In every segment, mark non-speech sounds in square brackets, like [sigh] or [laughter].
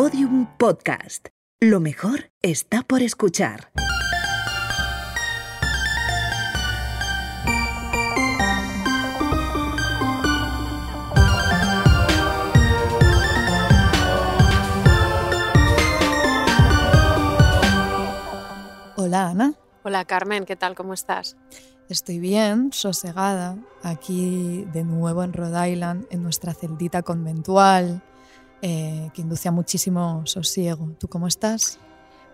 Podium Podcast. Lo mejor está por escuchar. Hola Ana, Hola Carmen, ¿qué tal? ¿Cómo estás? estoy bien, sosegada, aquí de nuevo en Rhode Island, en nuestra celdita conventual, eh, que induce a muchísimo sosiego. ¿Tú cómo estás?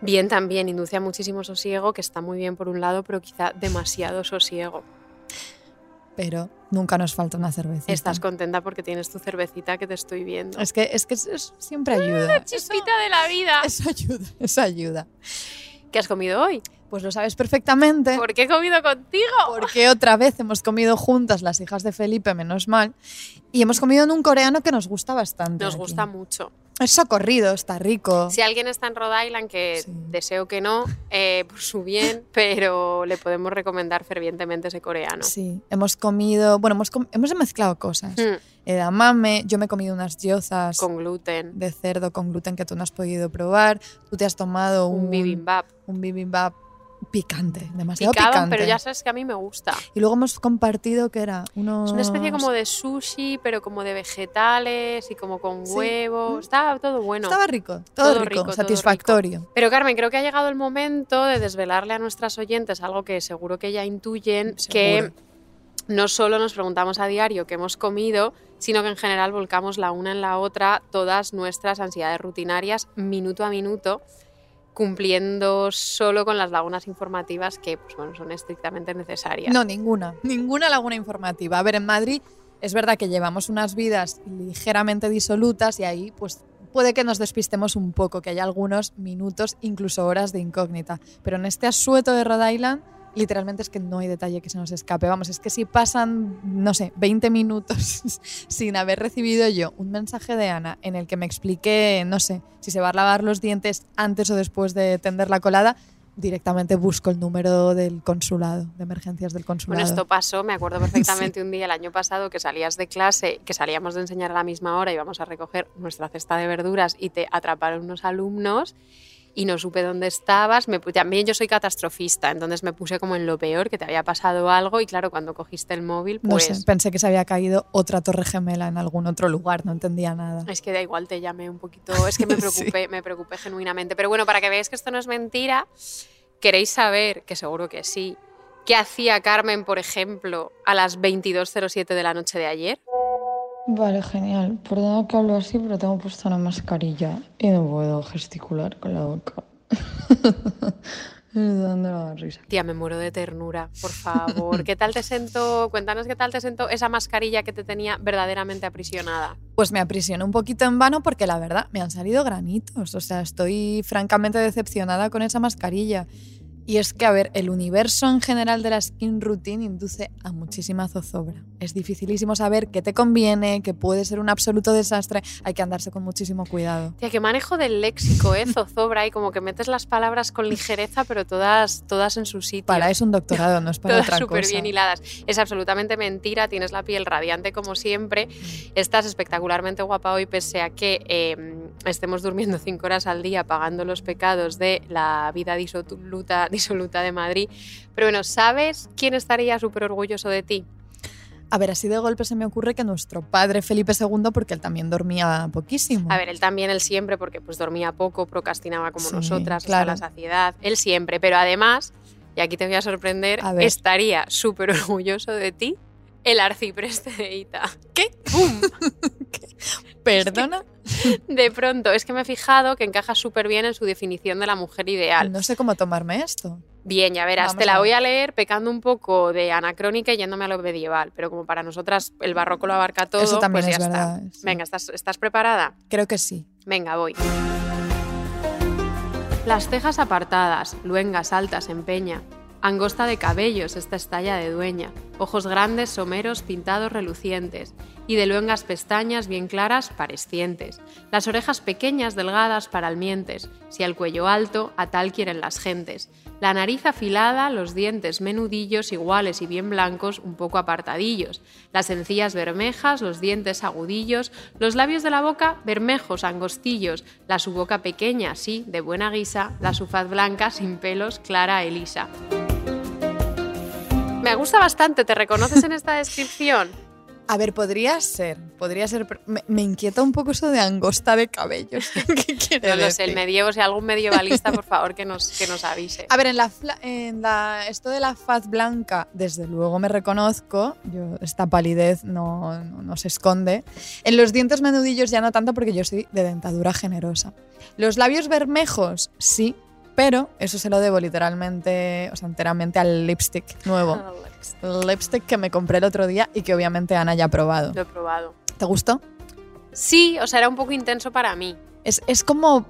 Bien también, induce a muchísimo sosiego, que está muy bien por un lado, pero quizá demasiado sosiego. Pero nunca nos falta una cerveza. Estás contenta porque tienes tu cervecita que te estoy viendo. Es que, es que eso- siempre ayuda. Chispita de la vida. Eso ayuda, eso ayuda. ¿Qué has comido hoy? Pues lo sabes perfectamente. ¿Por qué he comido contigo? Porque otra vez hemos comido juntas las hijas de Felipe, menos mal, y hemos comido en un coreano que nos gusta bastante. Nos aquí. gusta mucho. Es socorrido, está rico. Si alguien está en Rhode Island, que Sí. deseo que no, eh, por su bien, [laughs] pero le podemos recomendar fervientemente ese coreano. Sí, hemos comido, bueno, hemos, com- hemos mezclado cosas. Mm, Edamame, yo me he comido unas gyozas con gluten, de cerdo con gluten que tú no has podido probar. Tú te has tomado un, un bibimbap. un bibimbap picante, demasiado Picado, picante. pero ya sabes que a mí me gusta. Y luego hemos compartido que era unos... Es una especie como de sushi, pero como de vegetales y como con Sí. huevo. Mm. Está todo bueno. Estaba rico, todo, Todo rico, rico, todo satisfactorio. Pero Carmen, creo que ha llegado el momento de desvelarle a nuestras oyentes algo que seguro que ya intuyen, que Seguro. no solo nos preguntamos a diario qué hemos comido, sino que en general volcamos la una en la otra todas nuestras ansiedades rutinarias minuto a minuto, cumpliendo solo con las lagunas informativas que pues, bueno, son estrictamente necesarias. No, ninguna, ninguna laguna informativa. A ver, en Madrid es verdad que llevamos unas vidas ligeramente disolutas y ahí pues puede que nos despistemos un poco, que haya algunos minutos, incluso horas de incógnita. Pero en este asueto de Rhode Island, literalmente es que no hay detalle que se nos escape. Vamos, es que si pasan, no sé, 20 minutos [laughs] sin haber recibido yo un mensaje de Ana en el que me explique, no sé, si se va a lavar los dientes antes o después de tender la colada, directamente busco el número del consulado, de emergencias del consulado. Bueno, esto pasó, me acuerdo perfectamente [laughs] un día el año pasado que salías de clase, que salíamos de enseñar a la misma hora y íbamos a recoger nuestra cesta de verduras y te atraparon unos alumnos y no supe dónde estabas. Me, también yo soy catastrofista, entonces me puse como en lo peor, que te había pasado algo y claro, cuando cogiste el móvil, No pues... sé, pensé que se había caído otra torre gemela en algún otro lugar, no entendía nada. Es que da igual, te llamé un poquito. Es que me [laughs] preocupé, me preocupé genuinamente. Pero bueno, para que veáis que esto no es mentira, queréis saber, que seguro que sí, qué hacía Carmen, por ejemplo, a las 22.07 de la noche de ayer. Vale, genial. Perdona que hablo así, pero tengo puesta una mascarilla y no puedo gesticular con la boca. [laughs] Dando la risa. Tía, me muero de ternura, por favor. ¿Qué tal te sentó? Cuéntanos qué tal te sentó esa mascarilla que te tenía verdaderamente aprisionada. Pues me aprisioné un poquito en vano porque la verdad me han salido granitos. O sea, estoy francamente decepcionada con esa mascarilla. Y es que, a ver, el universo en general de la skin routine induce a muchísima zozobra. Es dificilísimo saber qué te conviene, que puede ser un absoluto desastre. Hay que andarse con muchísimo cuidado. Tía, qué manejo del léxico, ¿eh? Zozobra y como que metes las palabras con ligereza, pero todas, todas en su sitio. Para eso un doctorado, no es para todas otra súper cosa. bien hiladas. Es absolutamente mentira, tienes la piel radiante como siempre, estás espectacularmente guapa hoy pese a que eh, estemos durmiendo cinco horas al día pagando los pecados de la vida disoluta, [laughs] disoluta de Madrid. Pero bueno, ¿sabes quién estaría súper orgulloso de ti? A ver, así de golpe se me ocurre que nuestro padre Felipe II, porque él también dormía poquísimo. A ver, él también, él siempre, porque pues dormía poco, procrastinaba como Sí, nosotras claro. hasta la saciedad, él siempre, pero además, y aquí te voy a sorprender, A estaría súper orgulloso de ti el arcipreste de Ita. ¿Qué? ¡Pum! [laughs] Perdona, [laughs] De pronto, es que me he fijado que encaja súper bien en su definición de la mujer ideal. no sé cómo tomarme esto. Bien, ya verás, Vamos te la voy a leer pecando un poco de anacrónica y yéndome a lo medieval, pero como para nosotras el barroco lo abarca todo, Eso también pues es ya verdad, está. sí. Venga, ¿estás, ¿estás preparada? Creo que sí. Venga, voy. Las cejas apartadas, luengas altas en peña, angosta de cabellos esta estalla de dueña, ojos grandes, someros, pintados, relucientes, y de luengas pestañas bien claras, parescientes, las orejas pequeñas, delgadas, paralmientes, si al cuello alto, a tal quieren las gentes, la nariz afilada, los dientes menudillos, iguales y bien blancos, un poco apartadillos, las encías bermejas, los dientes agudillos, los labios de la boca bermejos, angostillos, la su boca pequeña, sí, de buena guisa, la su faz blanca, sin pelos, clara, elisa. Me gusta bastante, ¿te reconoces en esta descripción? [laughs] A ver, podría ser, podría ser. Me, me inquieta un poco eso de angosta de cabellos. [laughs] ¿Qué quiere No lo sé, el decir? medievo, si algún medievalista, por [laughs] favor, que nos, que nos avise. A ver, en, la, en la, esto de la faz blanca, desde luego me reconozco. Yo, esta palidez no, no, no se esconde. En los dientes menudillos ya no tanto porque yo soy de dentadura generosa. Los labios bermejos, sí, pero eso se lo debo literalmente, o sea, enteramente al lipstick nuevo. El lipstick que me compré el otro día y que obviamente Ana ya ha probado. Lo he probado. ¿Te gustó? Sí, o sea, era un poco intenso para mí. Es, es como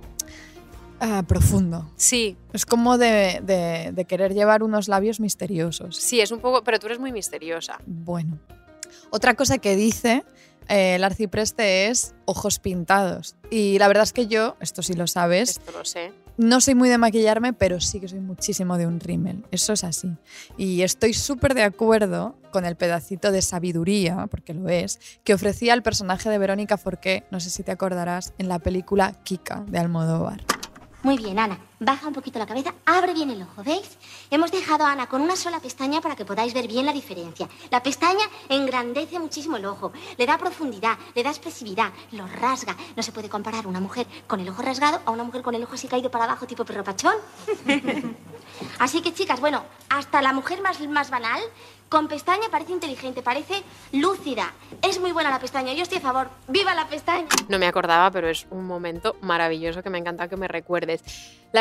ah, profundo. Sí, Es como de, de- de querer llevar unos labios misteriosos. sí, es un poco, pero tú eres muy misteriosa. Bueno. Otra cosa que dice eh, el arcipreste es ojos pintados. Y la verdad es que yo, esto sí lo sabes, Esto lo sé. No soy muy de maquillarme, pero sí que soy muchísimo de un rímel. Eso es así. Y estoy súper de acuerdo con el pedacito de sabiduría, porque lo es, que ofrecía el personaje de Verónica Forqué, no sé si te acordarás, en la película Kika de Almodóvar. Muy bien, Ana. Baja un poquito la cabeza, abre bien el ojo, ¿veis? Hemos dejado a Ana con una sola pestaña para que podáis ver bien la diferencia. La pestaña engrandece muchísimo el ojo, le da profundidad, le da expresividad, lo rasga. No se puede comparar una mujer con el ojo rasgado a una mujer con el ojo así caído para abajo, tipo perro pachón. [laughs] Así que, chicas, bueno, hasta la mujer más, más banal, con pestaña parece inteligente, parece lúcida. Es muy buena la pestaña, yo estoy a favor. ¡Viva la pestaña! No me acordaba, pero es un momento maravilloso que me encanta que me recuerdes.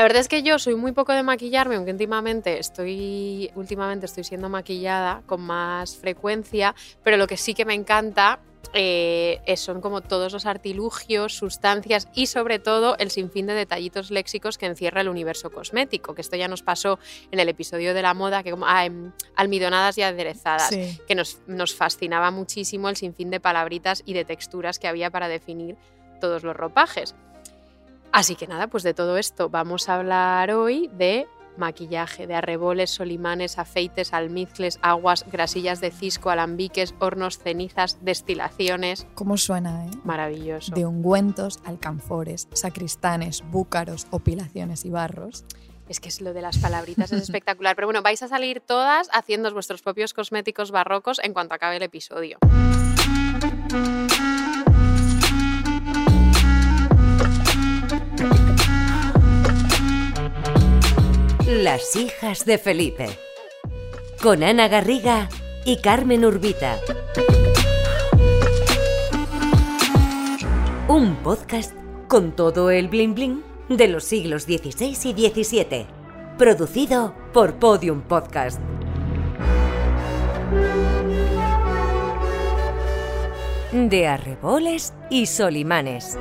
Verdad es que yo soy muy poco de maquillarme, aunque últimamente estoy, últimamente estoy siendo maquillada con más frecuencia, pero lo que sí que me encanta eh, es- son como todos los artilugios, sustancias y sobre todo el sinfín de detallitos léxicos que encierra el universo cosmético, que esto ya nos pasó en el episodio de la moda, que como ah, em, almidonadas y aderezadas Sí. que nos, nos fascinaba muchísimo el sinfín de palabritas y de texturas que había para definir todos los ropajes. Así que nada, pues de todo esto vamos a hablar hoy de maquillaje, de arreboles, solimanes, afeites, almizcles, aguas, grasillas de cisco, alambiques, hornos, cenizas, destilaciones. ¿Cómo suena, eh? Maravilloso. de ungüentos, alcanfores, sacristanes, búcaros, opilaciones y barros. Es que es lo de las palabritas es espectacular. Pero bueno, vais a salir todas haciendo vuestros propios cosméticos barrocos en cuanto acabe el episodio. Las hijas de Felipe. Con Ana Garriga y Carmen Urbita. Un podcast con todo el bling bling de los siglos XVI y XVII. Producido por Podium Podcast. De arreboles y solimanes.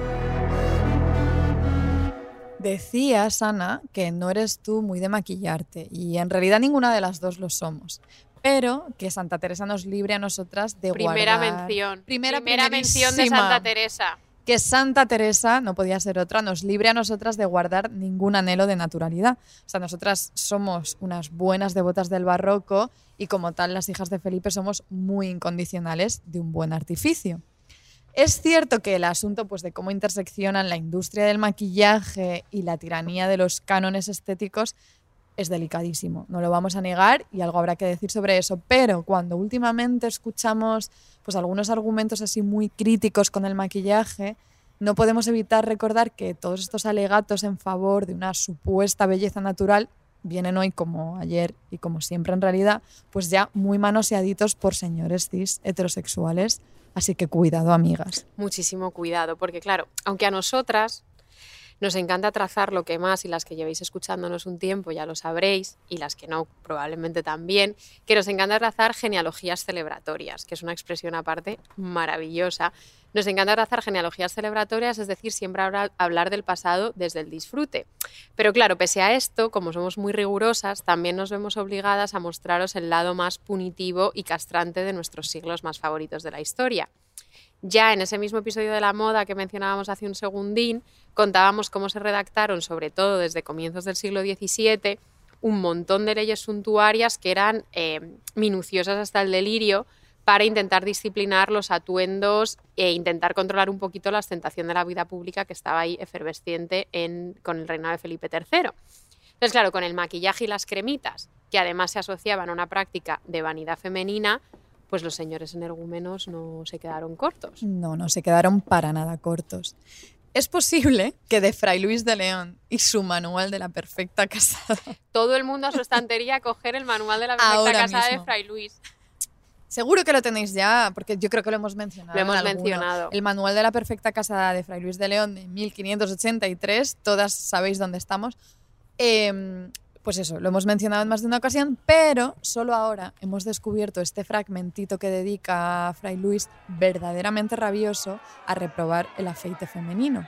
Decías, Ana, que no eres tú muy de maquillarte y en realidad ninguna de las dos lo somos. Pero que Santa Teresa nos libre a nosotras de Primera guardar- mención. Primera, mención de. Santa Teresa. que Santa Teresa, no podía ser otra, nos libre a nosotras de guardar ningún anhelo de naturalidad. O sea, nosotras somos unas buenas devotas del barroco y como tal las hijas de Felipe somos muy incondicionales de un buen artificio. Es cierto que el asunto pues, de cómo interseccionan la industria del maquillaje y la tiranía de los cánones estéticos es delicadísimo, no lo vamos a negar y algo habrá que decir sobre eso, pero cuando últimamente escuchamos pues algunos argumentos así muy críticos con el maquillaje, no podemos evitar recordar que todos estos alegatos en favor de una supuesta belleza natural vienen hoy como ayer y como siempre en realidad, pues ya muy manoseaditos por señores cis heterosexuales, así que cuidado amigas. Muchísimo cuidado, porque claro, aunque a nosotras Nos encanta trazar lo que más y las que llevéis escuchándonos un tiempo ya lo sabréis y las que no probablemente también, que nos encanta trazar genealogías celebratorias, que es una expresión aparte maravillosa. Nos encanta trazar genealogías celebratorias, es decir, siempre hablar del pasado desde el disfrute. Pero claro, pese a esto, como somos muy rigurosas, también nos vemos obligadas a mostraros el lado más punitivo y castrante de nuestros siglos más favoritos de la historia. Ya en ese mismo episodio de la moda que mencionábamos hace un segundín, contábamos cómo se redactaron, sobre todo desde comienzos del siglo XVII, un montón de leyes suntuarias que eran eh, minuciosas hasta el delirio para intentar disciplinar los atuendos e intentar controlar un poquito la ostentación de la vida pública que estaba ahí efervesciente con el reinado de Felipe III. Entonces, claro, con el maquillaje y las cremitas, que además se asociaban a una práctica de vanidad femenina, pues los señores energúmenos no se quedaron cortos. No, no se quedaron para nada cortos. Es posible que de Fray Luis de León y su manual de la perfecta casada. [laughs] Todo el mundo a su estantería a coger el manual de la perfecta casada de Fray Luis. Seguro que lo tenéis ya, porque yo creo que lo hemos mencionado. Lo hemos mencionado. El manual de la perfecta casada de Fray Luis de León de 1583, todas sabéis dónde estamos. Eh, pues eso, lo hemos mencionado en más de una ocasión, pero solo ahora hemos descubierto este fragmentito que dedica a Fray Luis verdaderamente rabioso a reprobar el afeite femenino.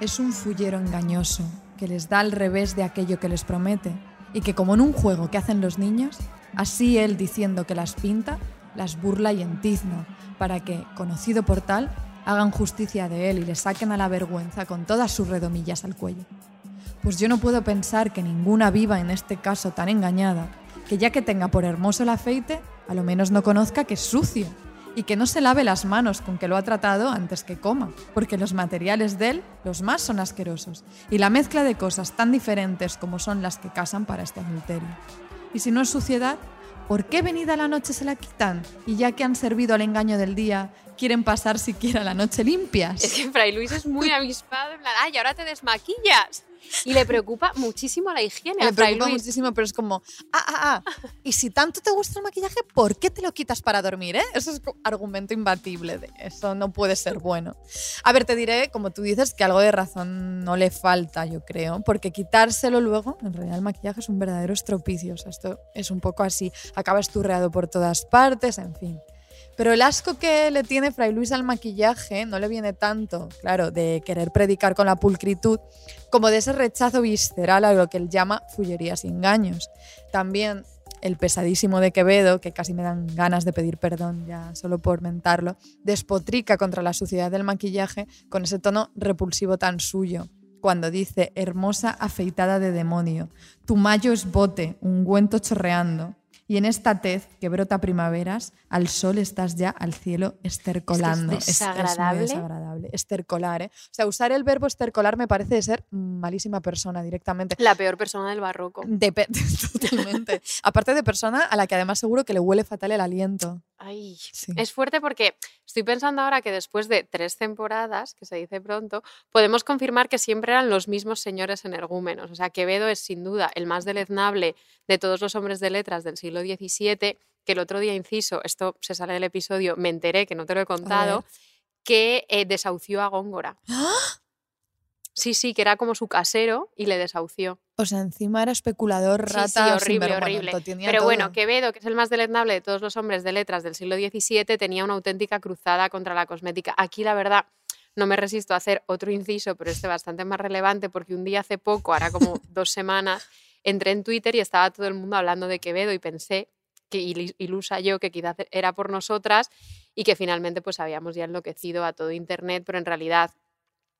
Es un fullero engañoso que les da al revés de aquello que les promete y que como en un juego que hacen los niños, así él diciendo que las pinta, las burla y entizna, para que, conocido por tal, hagan justicia de él y le saquen a la vergüenza con todas sus redomillas al cuello pues yo no puedo pensar que ninguna viva en este caso tan engañada, que ya que tenga por hermoso el afeite, a lo menos no conozca que es sucio y que no se lave las manos con que lo ha tratado antes que coma, porque los materiales de él, los más son asquerosos, y la mezcla de cosas tan diferentes como son las que casan para este adulterio. Y si no es suciedad, ¿por qué venida la noche se la quitan? Y ya que han servido al engaño del día, quieren pasar siquiera la noche limpias. Es que Fray Luis es muy [laughs] avispado, en plan, ay, ahora te desmaquillas. Y le preocupa muchísimo la higiene. Le preocupa muchísimo, pero es como, ah, ah, ah. Y si tanto te gusta el maquillaje, ¿por qué te lo quitas para dormir? Eh? Eso es argumento imbatible. De eso no puede ser bueno. A ver, te diré, como tú dices, que algo de razón no le falta, yo creo, porque quitárselo luego, en realidad el maquillaje es un verdadero estropicio. O sea, esto es un poco así. Acaba esturreado por todas partes, en fin. Pero el asco que le tiene Fray Luis al maquillaje no le viene tanto, claro, de querer predicar con la pulcritud, como de ese rechazo visceral a lo que él llama fullerías y engaños. También el pesadísimo de Quevedo, que casi me dan ganas de pedir perdón ya solo por mentarlo, despotrica contra la suciedad del maquillaje con ese tono repulsivo tan suyo. Cuando dice, hermosa afeitada de demonio, tu mayo es bote, ungüento chorreando, y en esta tez que brota primaveras, al sol estás ya al cielo estercolando. Es, desagradable. Es, desagradable. Estercolar, ¿eh? O sea, usar el verbo estercolar me parece de ser malísima persona directamente. La peor persona del barroco. [laughs] totalmente. Aparte de persona a la que además seguro que le huele fatal el aliento. Ay, es fuerte porque estoy pensando ahora que después de tres temporadas, que se dice pronto, podemos confirmar que siempre eran los mismos señores energúmenos. O sea, Quevedo es sin duda el más deleznable de todos los hombres de letras del siglo XVII, que el otro día, inciso, esto se sale del episodio, me enteré, que no te lo he contado, que eh, desahució a Góngora. ¡Ah! Sí, sí, que era como su casero y le desahució. O sea, encima era especulador, rata, sí, horrible, horrible. Pero bueno, Quevedo, que es el más deleznable de todos los hombres de letras del siglo XVII, tenía una auténtica cruzada contra la cosmética. Aquí, la verdad, no me resisto a hacer otro inciso, pero este bastante más relevante, porque un día hace poco, ahora como [laughs] dos semanas, entré en Twitter y estaba todo el mundo hablando de Quevedo y pensé que ilusa yo que quizás era por nosotras y que finalmente pues habíamos ya enloquecido a todo internet, pero en realidad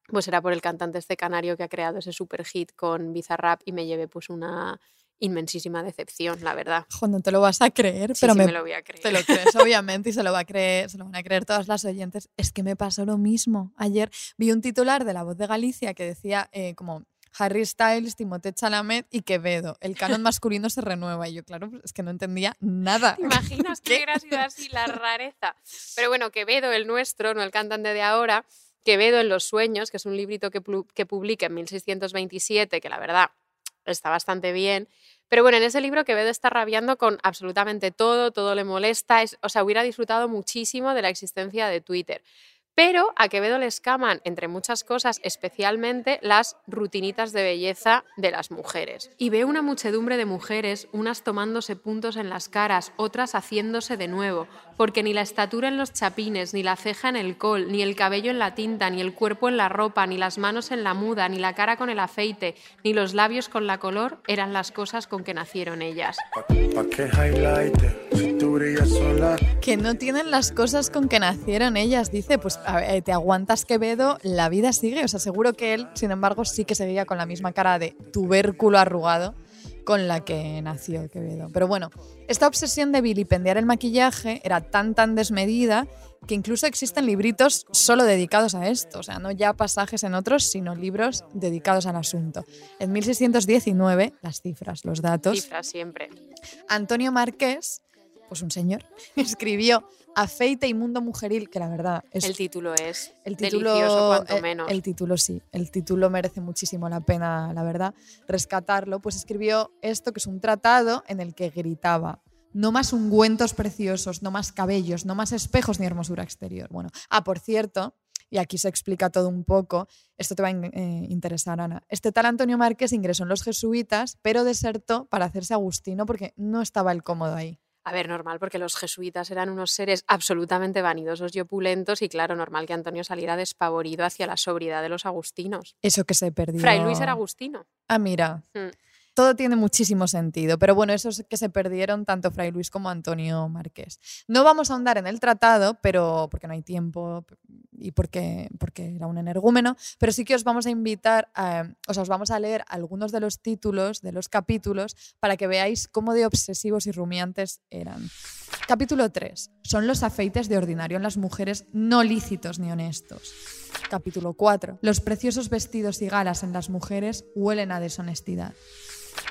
pues era por el cantante este canario que ha creado ese super hit con Bizarrap y me llevé pues una inmensísima decepción, la verdad. no te lo vas a creer, pero me, lo voy a creer. Te lo crees, obviamente, y se lo, va a creer, se lo van a creer todas las oyentes. Es que me pasó lo mismo. Ayer vi un titular de La Voz de Galicia que decía eh, como Harry Styles, Timothée Chalamet y Quevedo. El canon masculino se renueva. Y yo, claro, pues, es que no entendía nada. ¿Te imaginas que hubiera sido así la rareza? Pero bueno, Quevedo, el nuestro, no el cantante de ahora, Quevedo en los sueños, que es un librito que, que publica en 1627, que la verdad está bastante bien. Pero bueno, en ese libro Quevedo está rabiando con absolutamente todo, todo le molesta, o sea, hubiera disfrutado muchísimo de la existencia de Twitter. Pero a Quevedo le escaman, entre muchas cosas, especialmente las rutinitas de belleza de las mujeres. Y ve una muchedumbre de mujeres, unas tomándose puntos en las caras, otras haciéndose de nuevo, porque ni la estatura en los chapines, ni la ceja en el col, ni el cabello en la tinta, ni el cuerpo en la ropa, ni las manos en la muda, ni la cara con el aceite, ni los labios con la color, eran las cosas con que nacieron ellas. Que no tienen las cosas con que nacieron ellas, dice, pues eh, te aguantas Quevedo, la vida sigue. O sea, seguro que él, sin embargo, sí que seguía con la misma cara de tubérculo arrugado con la que nació Quevedo. Pero bueno, esta obsesión de vilipendiar el maquillaje era tan tan desmedida que incluso existen libritos solo dedicados a esto, o sea, no ya pasajes en otros, sino libros dedicados al asunto. En 1619, las cifras, los datos. Cifras siempre. Antonio Márquez, pues un señor, [laughs] escribió Afeite y Mundo Mujeril, que la verdad es... El título es el título, delicioso, cuanto el- menos. El, título sí, el título merece muchísimo la pena, la verdad, rescatarlo. Pues escribió esto, que es un tratado en el que gritaba. No más ungüentos preciosos, no más cabellos, no más espejos ni hermosura exterior. Bueno, ah, por cierto, y aquí se explica todo un poco, esto te va a eh, interesar, Ana. Este tal Antonio Márquez ingresó en los jesuitas, pero desertó para hacerse agustino porque no estaba el cómodo ahí. A ver, normal, porque los jesuitas eran unos seres absolutamente vanidosos y opulentos, y claro, normal que Antonio saliera despavorido hacia la sobriedad de los agustinos. Eso que se perdió. Fray Luis era agustino. Ah, mira. Mm. Todo tiene muchísimo sentido, pero bueno, esos que se perdieron tanto Fray Luis como Antonio Márquez. No vamos a ahondar en el tratado, pero porque no hay tiempo y porque, porque era un energúmeno, pero sí que os vamos a invitar, a, o sea, os vamos a leer algunos de los títulos de los capítulos para que veáis cómo de obsesivos y rumiantes eran. Capítulo 3. Son los afeites de ordinario en las mujeres no lícitos ni honestos. Capítulo 4. Los preciosos vestidos y galas en las mujeres huelen a deshonestidad.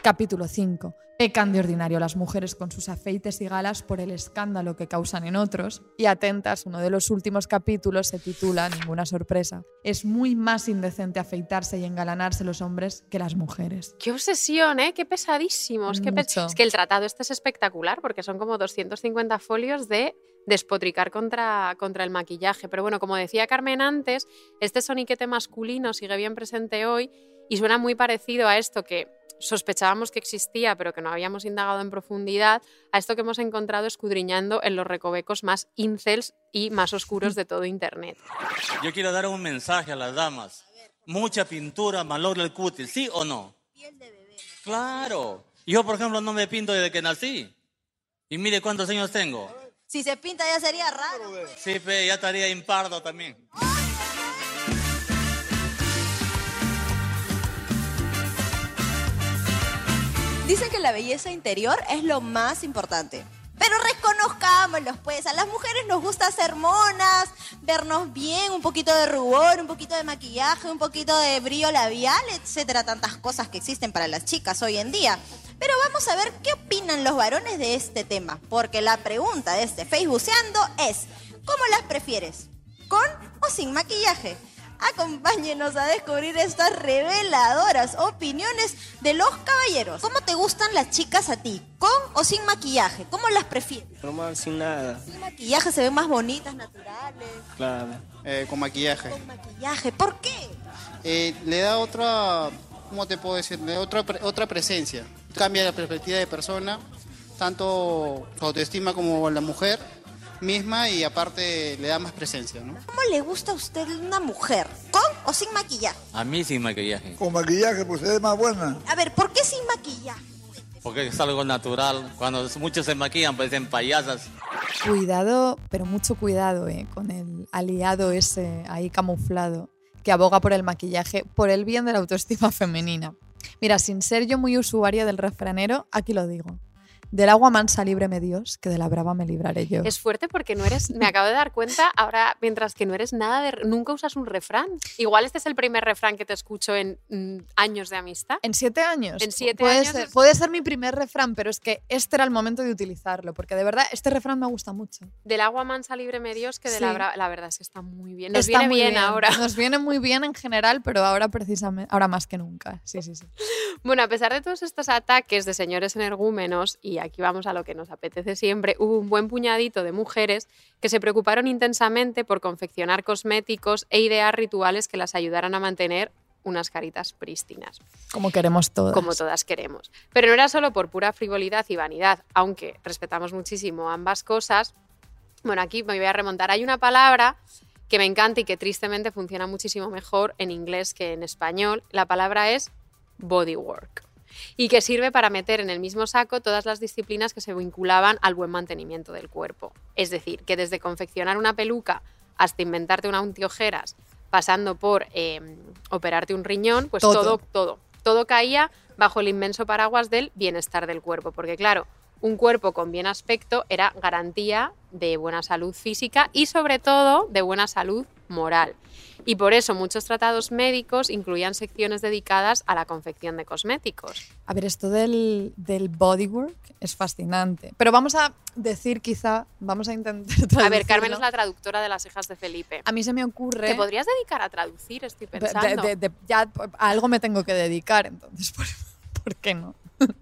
Capítulo 5. Pecan de ordinario las mujeres con sus afeites y galas por el escándalo que causan en otros. Y atentas, uno de los últimos capítulos se titula, ninguna sorpresa, es muy más indecente afeitarse y engalanarse los hombres que las mujeres. Qué obsesión, ¿eh? Qué pesadísimos. Qué pe-. Es que el tratado este es espectacular porque son como 250 folios de despotricar contra, contra el maquillaje. Pero bueno, como decía Carmen antes, este soniquete masculino sigue bien presente hoy y suena muy parecido a esto que sospechábamos que existía pero que no habíamos indagado en profundidad, a esto que hemos encontrado escudriñando en los recovecos más incels y más oscuros de todo Internet. Yo quiero dar un mensaje a las damas. Mucha pintura malogra el cutis, ¿sí o no? Claro. Yo, por ejemplo, no me pinto desde que nací. Y mire cuántos años tengo. Si se pinta ya sería raro. Sí, pe, ya estaría impardo también. Dicen que la belleza interior es lo más importante. Pero reconozcámoslos, pues. A las mujeres nos gusta ser monas, vernos bien, un poquito de rubor, un poquito de maquillaje, un poquito de brillo labial, etcétera. Tantas cosas que existen para las chicas hoy en día. Pero vamos a ver qué opinan los varones de este tema. Porque la pregunta de este Facebookeando es: ¿cómo las prefieres? ¿Con o sin maquillaje? Acompáñenos a descubrir estas reveladoras opiniones de los caballeros. ¿Cómo te gustan las chicas a ti? ¿Con o sin maquillaje? ¿Cómo las prefieres? Normal, sin nada, Sin maquillaje se ven más bonitas, naturales. claro. Eh, con maquillaje. Con maquillaje, ¿por qué? Eh, le da otra, ¿cómo te puedo decir? Le da otra, pre- otra presencia. Cambia la perspectiva de persona, tanto su autoestima como la mujer misma y aparte le da más presencia, ¿no? ¿Cómo le gusta a usted una mujer? ¿Con o sin maquillaje? A mí sin maquillaje. Con maquillaje, pues ve más buena. A ver, ¿por qué sin maquillaje? Porque es algo natural. Cuando muchos se maquillan, parecen payasas. Cuidado, pero mucho cuidado eh, con el aliado ese ahí camuflado que aboga por el maquillaje por el bien de la autoestima [laughs] femenina. Mira, sin ser yo muy usuaria del refranero, aquí lo digo. Del agua mansa líbreme Dios, que de la brava me libraré yo. Es fuerte porque no eres, me acabo de dar cuenta ahora, mientras que no eres nada de, nunca usas un refrán. Igual este es el primer refrán que te escucho en mm, años de amistad. En siete años. En siete puede años Ser, es- Puede ser mi primer refrán, pero es que este era el momento de utilizarlo, porque de verdad este refrán me gusta mucho. Del agua mansa líbreme Dios, que de la brava, la verdad es que está muy bien. Nos Está viene muy bien, ahora. Nos viene muy bien en general, pero ahora precisamente, ahora más que nunca. Sí, sí, sí. Bueno, a pesar de todos estos ataques de señores energúmenos y aquí vamos a lo que nos apetece siempre, hubo un buen puñadito de mujeres que se preocuparon intensamente por confeccionar cosméticos e idear rituales que las ayudaran a mantener unas caritas prístinas. Como queremos todas. Como todas queremos. Pero no era solo por pura frivolidad y vanidad, aunque respetamos muchísimo ambas cosas. Bueno, aquí me voy a remontar. Hay una palabra que me encanta y que tristemente funciona muchísimo mejor en inglés que en español. La palabra es bodywork y que sirve para meter en el mismo saco todas las disciplinas que se vinculaban al buen mantenimiento del cuerpo. Es decir, que desde confeccionar una peluca hasta inventarte una antiojeras, pasando por eh, operarte un riñón, pues Todo. todo, todo, todo caía bajo el inmenso paraguas del bienestar del cuerpo. Porque claro, un cuerpo con bien aspecto era garantía de buena salud física y sobre todo de buena salud moral. Y por eso muchos tratados médicos incluían secciones dedicadas a la confección de cosméticos. A ver, esto del, del bodywork es fascinante. Pero vamos a decir quizá, vamos a intentar [laughs] A ver, Carmen traducirlo. es la traductora de las hijas de Felipe. A mí se me ocurre... ¿Te podrías dedicar a traducir? Estoy pensando. de- de- ya a algo me tengo que dedicar, entonces, [laughs] ¿por, por qué no? [laughs]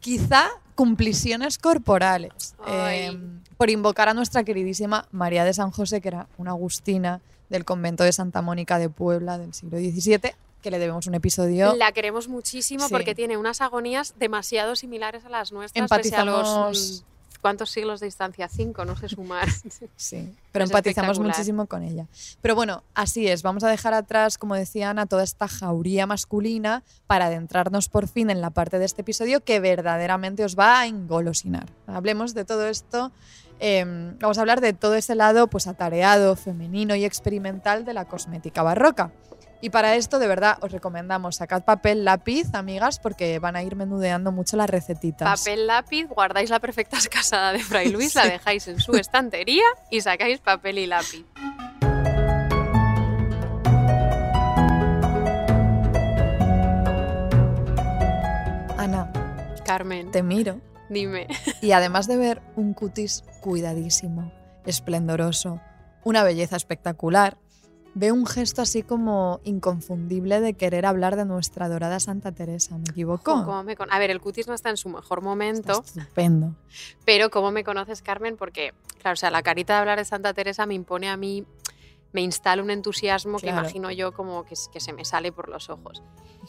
Quizá cumpliciones corporales. Eh, por invocar a nuestra queridísima María de San José, que era una agustina del convento de Santa Mónica de Puebla del siglo XVII, que le debemos un episodio. La queremos muchísimo Sí. porque tiene unas agonías demasiado similares a las nuestras. pese a los, Empatizamos- mm, ¿Cuántos siglos de distancia? Cinco, no sé sumar. [laughs] Sí, pero Es empatizamos muchísimo con ella. Pero bueno, así es, vamos a dejar atrás, como decía Ana, toda esta jauría masculina para adentrarnos por fin en la parte de este episodio que verdaderamente os va a engolosinar. Hablemos de todo esto, eh, vamos a hablar de todo ese lado pues atareado, femenino y experimental de la cosmética barroca. Y para esto, de verdad, os recomendamos sacad papel, lápiz, amigas, porque van a ir menudeando mucho las recetitas. Papel, lápiz, guardáis la perfecta [laughs] casada de Fray Luis, la dejáis en su estantería y sacáis papel y lápiz. Ana, Carmen, te miro dime. Y además de ver un cutis cuidadísimo, esplendoroso, una belleza espectacular, ve un gesto así como inconfundible de querer hablar de nuestra adorada Santa Teresa. ¿Me equivoco? Jo, cómo me con- A ver, el cutis no está en su mejor momento, Estupendo. pero ¿cómo me conoces, Carmen? Porque, claro, o sea, la carita de hablar de Santa Teresa me impone a mí, me instala un entusiasmo que imagino yo como que, se me sale por los ojos.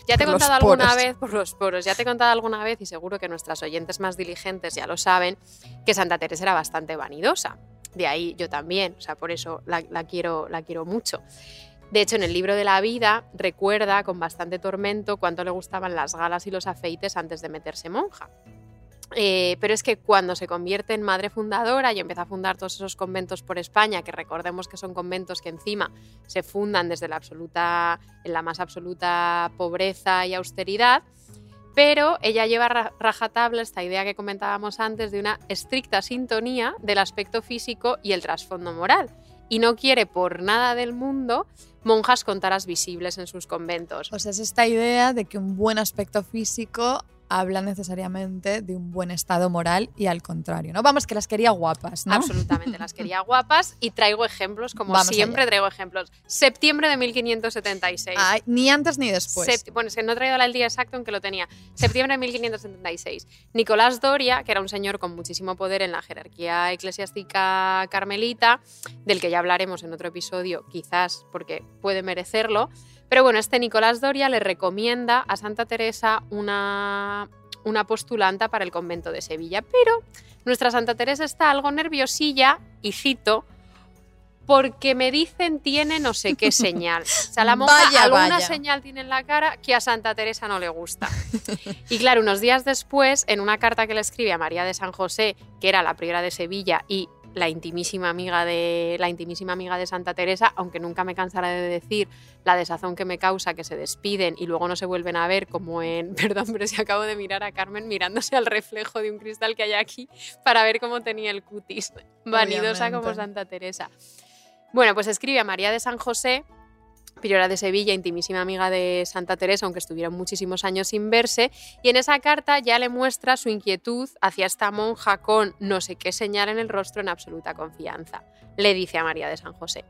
Ya te he Por contado alguna poros. vez, por los poros, ya te he contado alguna vez y seguro que nuestras oyentes más diligentes ya lo saben, que Santa Teresa era bastante vanidosa. De ahí yo también, o sea, por eso la, la quiero, la quiero mucho. De hecho, en el libro de la vida recuerda con bastante tormento cuánto le gustaban las galas y los afeites antes de meterse monja. Eh, pero es que cuando se convierte en madre fundadora y empieza a fundar todos esos conventos por España, que recordemos que son conventos que encima se fundan desde la absoluta, en la más absoluta pobreza y austeridad, pero ella lleva ra- rajatabla esta idea que comentábamos antes de una estricta sintonía del aspecto físico y el trasfondo moral. Y no quiere por nada del mundo monjas con taras visibles en sus conventos. O sea, es esta idea de que un buen aspecto físico habla necesariamente de un buen estado moral y al contrario, ¿no? Vamos, que las quería guapas, ¿no? Absolutamente, las quería guapas y traigo ejemplos, como Vamos siempre allá. traigo ejemplos. Septiembre de 1576. Ay, ni antes ni después. Sept- bueno, es que no he traído el día exacto, aunque lo tenía. Septiembre de 1576. Nicolás Doria, que era un señor con muchísimo poder en la jerarquía eclesiástica carmelita, del que ya hablaremos en otro episodio, quizás porque puede merecerlo. Pero bueno, este Nicolás Doria le recomienda a Santa Teresa una, una postulanta para el convento de Sevilla. Pero nuestra Santa Teresa está algo nerviosilla, y cito, porque me dicen tiene no sé qué señal. O sea, la monja Vaya, alguna vaya. señal tiene en la cara que a Santa Teresa no le gusta. Y claro, unos días después, en una carta que le escribe a María de San José, que era la priora de Sevilla y la intimísima amiga de la intimísima amiga de Santa Teresa, aunque nunca me cansaré de decir la desazón que me causa que se despiden y luego no se vuelven a ver, como en, [laughs] perdón, pero si acabo de mirar a Carmen mirándose al reflejo de un cristal que hay aquí para ver cómo tenía el cutis, vanidosa como. Santa Teresa. Bueno, pues escribe a María de San José, priora de Sevilla, intimísima amiga de Santa Teresa, aunque estuvieron muchísimos años sin verse, y en esa carta ya le muestra su inquietud hacia esta monja con no sé qué señal en el rostro en absoluta confianza. Le dice a María de San José,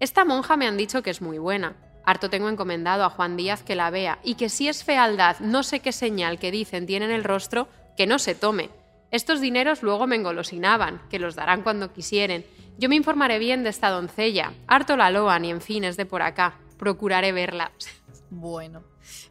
esta monja me han dicho que es muy buena. Harto tengo encomendado a Juan Díaz que la vea y que si es fealdad, no sé qué señal que dicen tiene en el rostro, que no se tome. Estos dineros luego me engolosinaban, que los darán cuando quisieren. Yo me informaré bien de esta doncella. Harto la loan y en fin es de por acá. Procuraré verla. Bueno,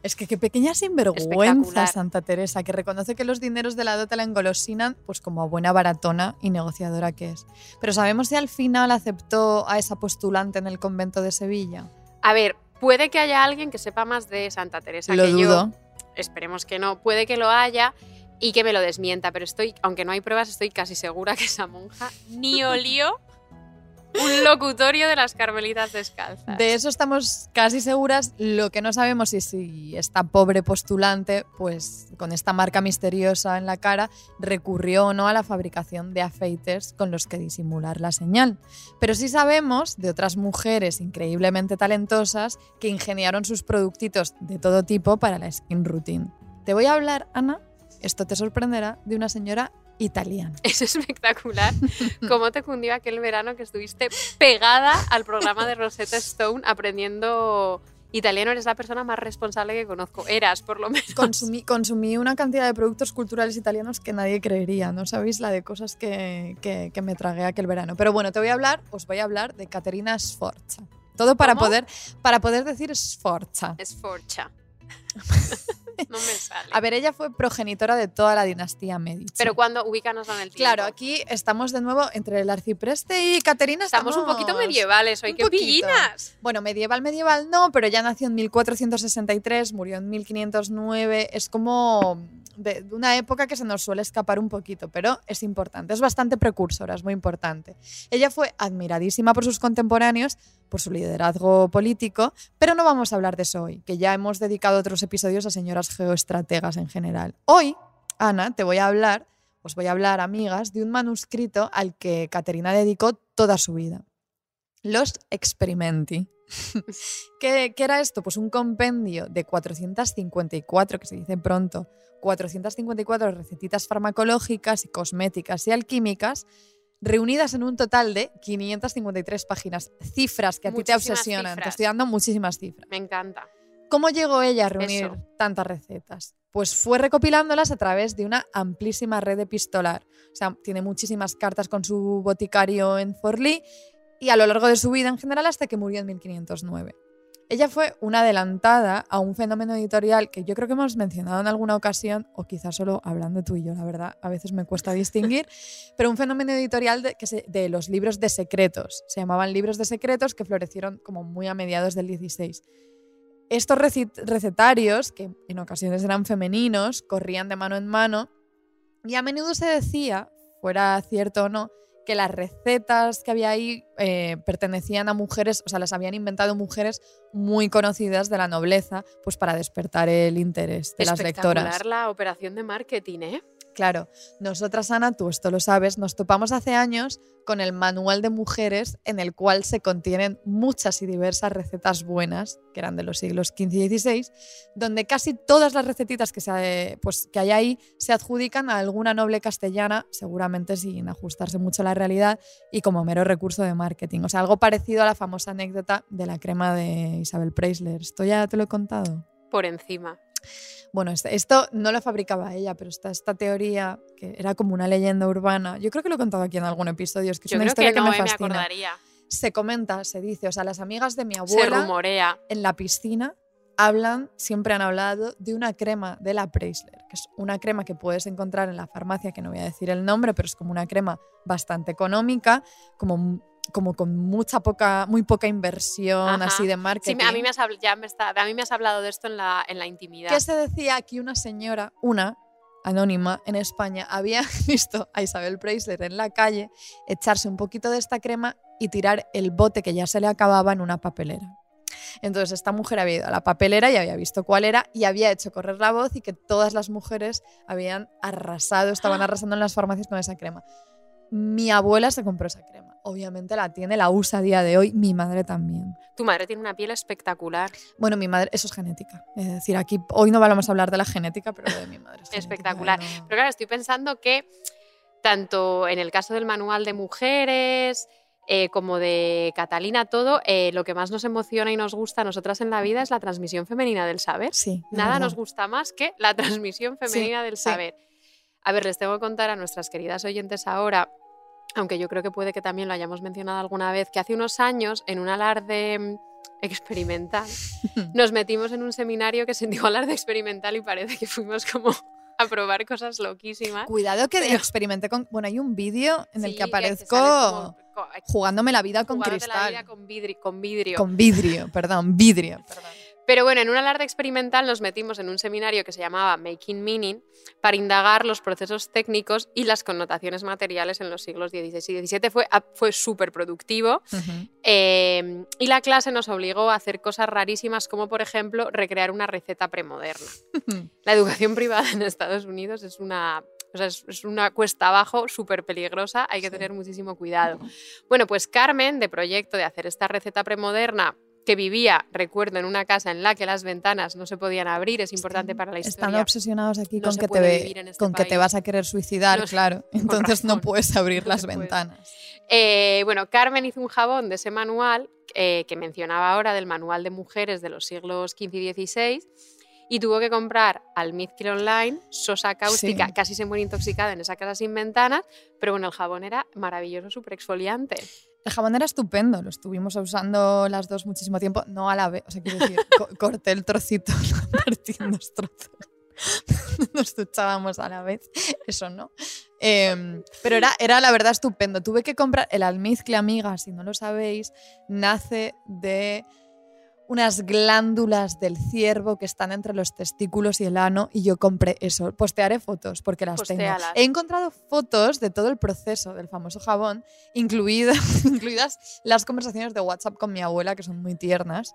es que qué pequeña sinvergüenza. Santa Teresa, que reconoce que los dineros de la dota la engolosinan, pues como a buena baratona y negociadora que es. Pero ¿sabemos si al final aceptó a esa postulante en el convento de Sevilla? A ver, puede que haya alguien que sepa más de Santa Teresa Lo que dudo. yo. Esperemos que no. Puede que lo haya y que me lo desmienta, pero estoy, aunque no hay pruebas, estoy casi segura que esa monja ni olió un locutorio de las carmelitas descalzas. De eso estamos casi seguras. Lo que no sabemos es si esta pobre postulante, pues con esta marca misteriosa en la cara, recurrió o no a la fabricación de afeites con los que disimular la señal. Pero sí sabemos de otras mujeres increíblemente talentosas que ingeniaron sus productitos de todo tipo para la skin routine. Te voy a hablar, Ana, esto te sorprenderá, de una señora italiana. Es espectacular [laughs] cómo te cundió aquel verano que estuviste pegada al programa de Rosetta Stone aprendiendo italiano. Eres la persona más responsable que conozco. Eras, por lo menos. Consumí, consumí una cantidad de productos culturales italianos que nadie creería. No sabéis la de cosas que, que- que me tragué aquel verano. Pero bueno, te voy a hablar, os voy a hablar de Caterina Sforza. Todo para ¿Cómo? poder, para poder decir Sforza. Es forcha. [laughs] [laughs] no me sale. A ver, ella fue progenitora de toda la dinastía Medici. Pero cuando ubícanos en el tiempo. Claro, aquí estamos de nuevo entre el arcipreste y Caterina. Estamos un poquito medievales hoy. ¡Qué pillinas! Bueno, medieval, medieval no, pero ya nació en 1463, murió en 1509. Es como de una época que se nos suele escapar un poquito, pero es importante. Es bastante precursora, es muy importante. Ella fue admiradísima por sus contemporáneos, por su liderazgo político, pero no vamos a hablar de eso hoy, que ya hemos dedicado otros episodios a señoras geoestrategas en general. Hoy, Ana, te voy a hablar, os voy a hablar, amigas, de un manuscrito al que Caterina dedicó toda su vida. Los Experimenti. [laughs] ¿Qué, qué era esto? Pues un compendio de 454, que se dice pronto, 454 recetitas farmacológicas y cosméticas y alquímicas, reunidas en un total de 553 páginas. Cifras que a ti te obsesionan. Te estoy dando muchísimas cifras. Me encanta. ¿Cómo llegó ella a reunir Eso. tantas recetas? Pues fue recopilándolas a través de una amplísima red epistolar. O sea, tiene muchísimas cartas con su boticario en Forlí y a lo largo de su vida en general hasta que murió en 1509. Ella fue una adelantada a un fenómeno editorial que yo creo que hemos mencionado en alguna ocasión, o quizás solo hablando tú y yo, la verdad, a veces me cuesta distinguir, [laughs] pero un fenómeno editorial de, que se- de los libros de secretos. Se llamaban libros de secretos que florecieron como muy a mediados del 16. Estos recetarios, que en ocasiones eran femeninos, corrían de mano en mano y a menudo se decía, fuera cierto o no, que las recetas que había ahí eh, pertenecían a mujeres, o sea, las habían inventado mujeres muy conocidas de la nobleza, pues para despertar el interés de las lectoras. la operación de marketing, ¿eh? Claro, nosotras, Ana, tú esto lo sabes, nos topamos hace años con el manual de mujeres en el cual se contienen muchas y diversas recetas buenas, que eran de los siglos XV y XVI, donde casi todas las recetitas que, se, pues, que hay ahí se adjudican a alguna noble castellana, seguramente sin ajustarse mucho a la realidad y como mero recurso de marketing. O sea, algo parecido a la famosa anécdota de la crema de Isabel Preisler. Esto ya te lo he contado. Por encima. Bueno, esto no lo fabricaba ella, pero está esta teoría que era como una leyenda urbana. Yo creo que lo he contado aquí en algún episodio, es que es Yo una creo historia que que, no, me eh, me acordaría. se comenta, se dice, o sea, las amigas de mi Se abuela rumorea. en la piscina hablan, siempre han hablado de una crema de la Preisler, que es una crema que puedes encontrar en la farmacia, que no voy a decir el nombre, pero es como una crema bastante económica, como, como con mucha poca, muy poca inversión Ajá. así de Sí, marketing. me- a mí me has, ya me está, a mí me has hablado de esto en la, en la intimidad. que se decía que una señora, una anónima en España, había [laughs] visto a Isabel Preisler en la calle echarse un poquito de esta crema y tirar el bote que ya se le acababa en una papelera. Entonces esta mujer había ido a la papelera y había visto cuál era y había hecho correr la voz y que todas las mujeres habían arrasado, estaban [gasps] arrasando en las farmacias con esa crema. Mi abuela se compró esa crema. Obviamente la tiene, la usa a día de hoy, mi madre también. Tu madre tiene una piel espectacular. Bueno, mi madre, eso es genética. Es decir, aquí hoy no vamos a hablar de la genética, pero de mi madre es Espectacular. Pero claro, estoy pensando que tanto en el caso del manual de mujeres eh, como de Catalina, todo, eh, lo que más nos emociona y nos gusta a nosotras en la vida es la transmisión femenina del saber. Sí, Nada verdad. nos gusta más que la transmisión femenina del sí. saber. A ver, les tengo que contar a nuestras queridas oyentes ahora, aunque yo creo que puede que también lo hayamos mencionado alguna vez, que hace unos años, en un alarde mm, experimental, [laughs] nos metimos en un seminario que se dijo alarde experimental y parece que fuimos como [laughs] a probar cosas loquísimas. Cuidado que Pero- experimenté con... Bueno, hay un vídeo en el que aparezco como- co- jugándome la vida con la cristal. vida con vidri- con vidrio. Con vidrio, perdón, vidrio. [laughs] Pero bueno, en un alarde experimental nos metimos en un seminario que se llamaba Making Meaning para indagar los procesos técnicos y las connotaciones materiales en los siglos XVI y XVII. Fue, fue súper productivo eh, y la clase nos obligó a hacer cosas rarísimas como, por ejemplo, recrear una receta premoderna. [laughs] La educación privada en Estados Unidos es una... o sea, es, es una cuesta abajo súper peligrosa, hay que tener muchísimo cuidado. Bueno, pues Carmen, de proyecto de hacer esta receta premoderna, que vivía, recuerdo, en una casa en la que las ventanas no se podían abrir, es importante para la historia. Están obsesionados aquí No con, que te, este con que te vas a querer suicidar, No claro. [laughs] Entonces no puedes abrir No las ventanas. Eh, bueno, Carmen hizo un jabón de ese manual eh, que mencionaba ahora, del manual de mujeres de los siglos XV y XVI, y tuvo que comprar al Mizkil Online sosa cáustica, Sí. casi se muere intoxicada en esa casa sin ventanas, pero bueno, el jabón era maravilloso, súper exfoliante. El jabón era estupendo, lo estuvimos usando las dos muchísimo tiempo, no a la vez, o sea, quiero decir, [laughs] co- corté el trocito, [laughs] lo partí en dos trozos. [laughs] Nos duchábamos a la vez, eso no. Em, pero era, era la verdad estupendo. Tuve que comprar el almizcle, amiga, si no lo sabéis, nace de unas glándulas del ciervo que están entre los testículos y el ano y yo compré eso. Postearé fotos porque las tengo. He encontrado fotos de todo el proceso del famoso jabón, incluidas, [laughs] incluidas las conversaciones de WhatsApp con mi abuela, que son muy tiernas.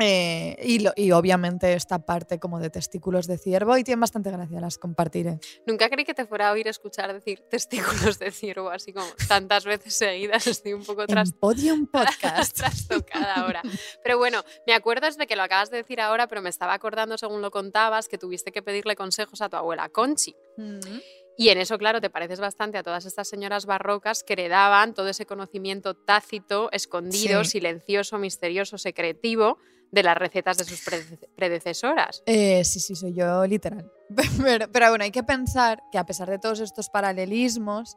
Eh, y, lo- y obviamente esta parte como de testículos de ciervo y tienen bastante gracia, las compartiré. Nunca creí que te fuera a oír escuchar decir [laughs] testículos de ciervo así como tantas veces seguidas, estoy un poco tras En Podium [laughs] Podcast. trastocada ahora. [laughs] Pero bueno, me acuerdo es de que lo acabas de decir ahora, pero me estaba acordando según lo contabas que tuviste que pedirle consejos a tu abuela Conchi. Y en eso, claro, te pareces bastante a todas estas señoras barrocas que heredaban todo ese conocimiento tácito, escondido, Sí. silencioso, misterioso, secretivo de las recetas de sus prede- predecesoras. Eh, sí, sí, soy yo literal. [laughs] Pero, pero bueno, hay que pensar que a pesar de todos estos paralelismos,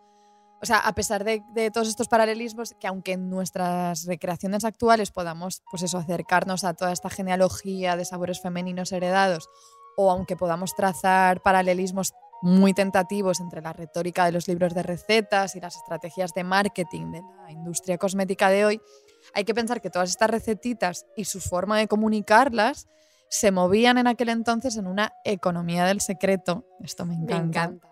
o sea, a pesar de, de todos estos paralelismos, que aunque en nuestras recreaciones actuales podamos, pues eso, acercarnos a toda esta genealogía de sabores femeninos heredados, o aunque podamos trazar paralelismos muy tentativos entre la retórica de los libros de recetas y las estrategias de marketing de la industria cosmética de hoy, hay que pensar que todas estas recetitas y su forma de comunicarlas se movían en aquel entonces en una economía del secreto. Esto me Me encanta. encanta.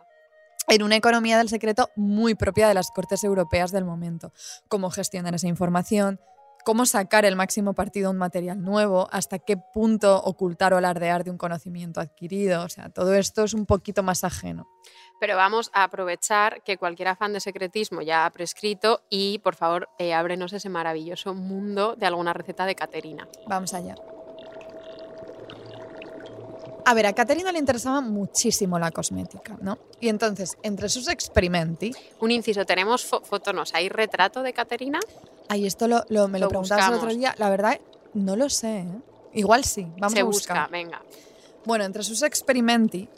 En una economía del secreto muy propia de las cortes europeas del momento. Cómo gestionar esa información, cómo sacar el máximo partido a un material nuevo, hasta qué punto ocultar o alardear de un conocimiento adquirido. O sea, todo esto es un poquito más ajeno. Pero vamos a aprovechar que cualquier afán de secretismo ya ha prescrito y, por favor, eh, ábrenos ese maravilloso mundo de alguna receta de Caterina. Vamos allá. A ver, a Caterina le interesaba muchísimo la cosmética, ¿no? Y entonces, entre sus experimenti, Un inciso, tenemos fo- fotonos, ¿hay retrato de Caterina? Ay, esto lo, lo- me lo, Lo preguntabas el otro día. La verdad, no lo sé. ¿eh? Igual sí. Vamos Se a busca, buscar. venga. Bueno, entre sus experimenti,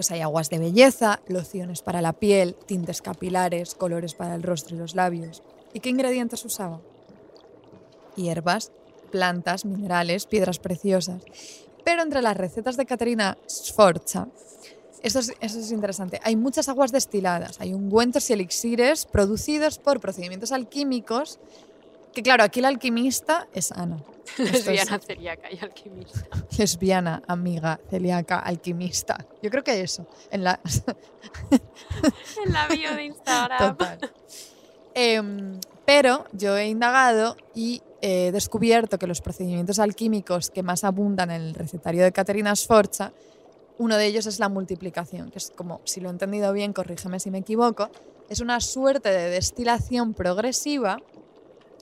pues hay aguas de belleza, lociones para la piel, tintes capilares, colores para el rostro y los labios. ¿Y qué ingredientes usaba? Hierbas, plantas, minerales, piedras preciosas. Pero entre las recetas de Caterina Sforza, eso es, eso es interesante, hay muchas aguas destiladas, hay ungüentos y elixires producidos por procedimientos alquímicos, que claro, aquí la alquimista es Ana. [laughs] Es- Lesbiana, celíaca y alquimista. [laughs] lesbiana, amiga, celíaca, alquimista. Yo creo que eso. En la... [laughs] En la bio de Instagram. Total. Em, pero yo he indagado y he descubierto que los procedimientos alquímicos que más abundan en el recetario de Caterina Sforza, uno de ellos es la multiplicación, que es como, si lo he entendido bien, corrígeme si me equivoco, es una suerte de destilación progresiva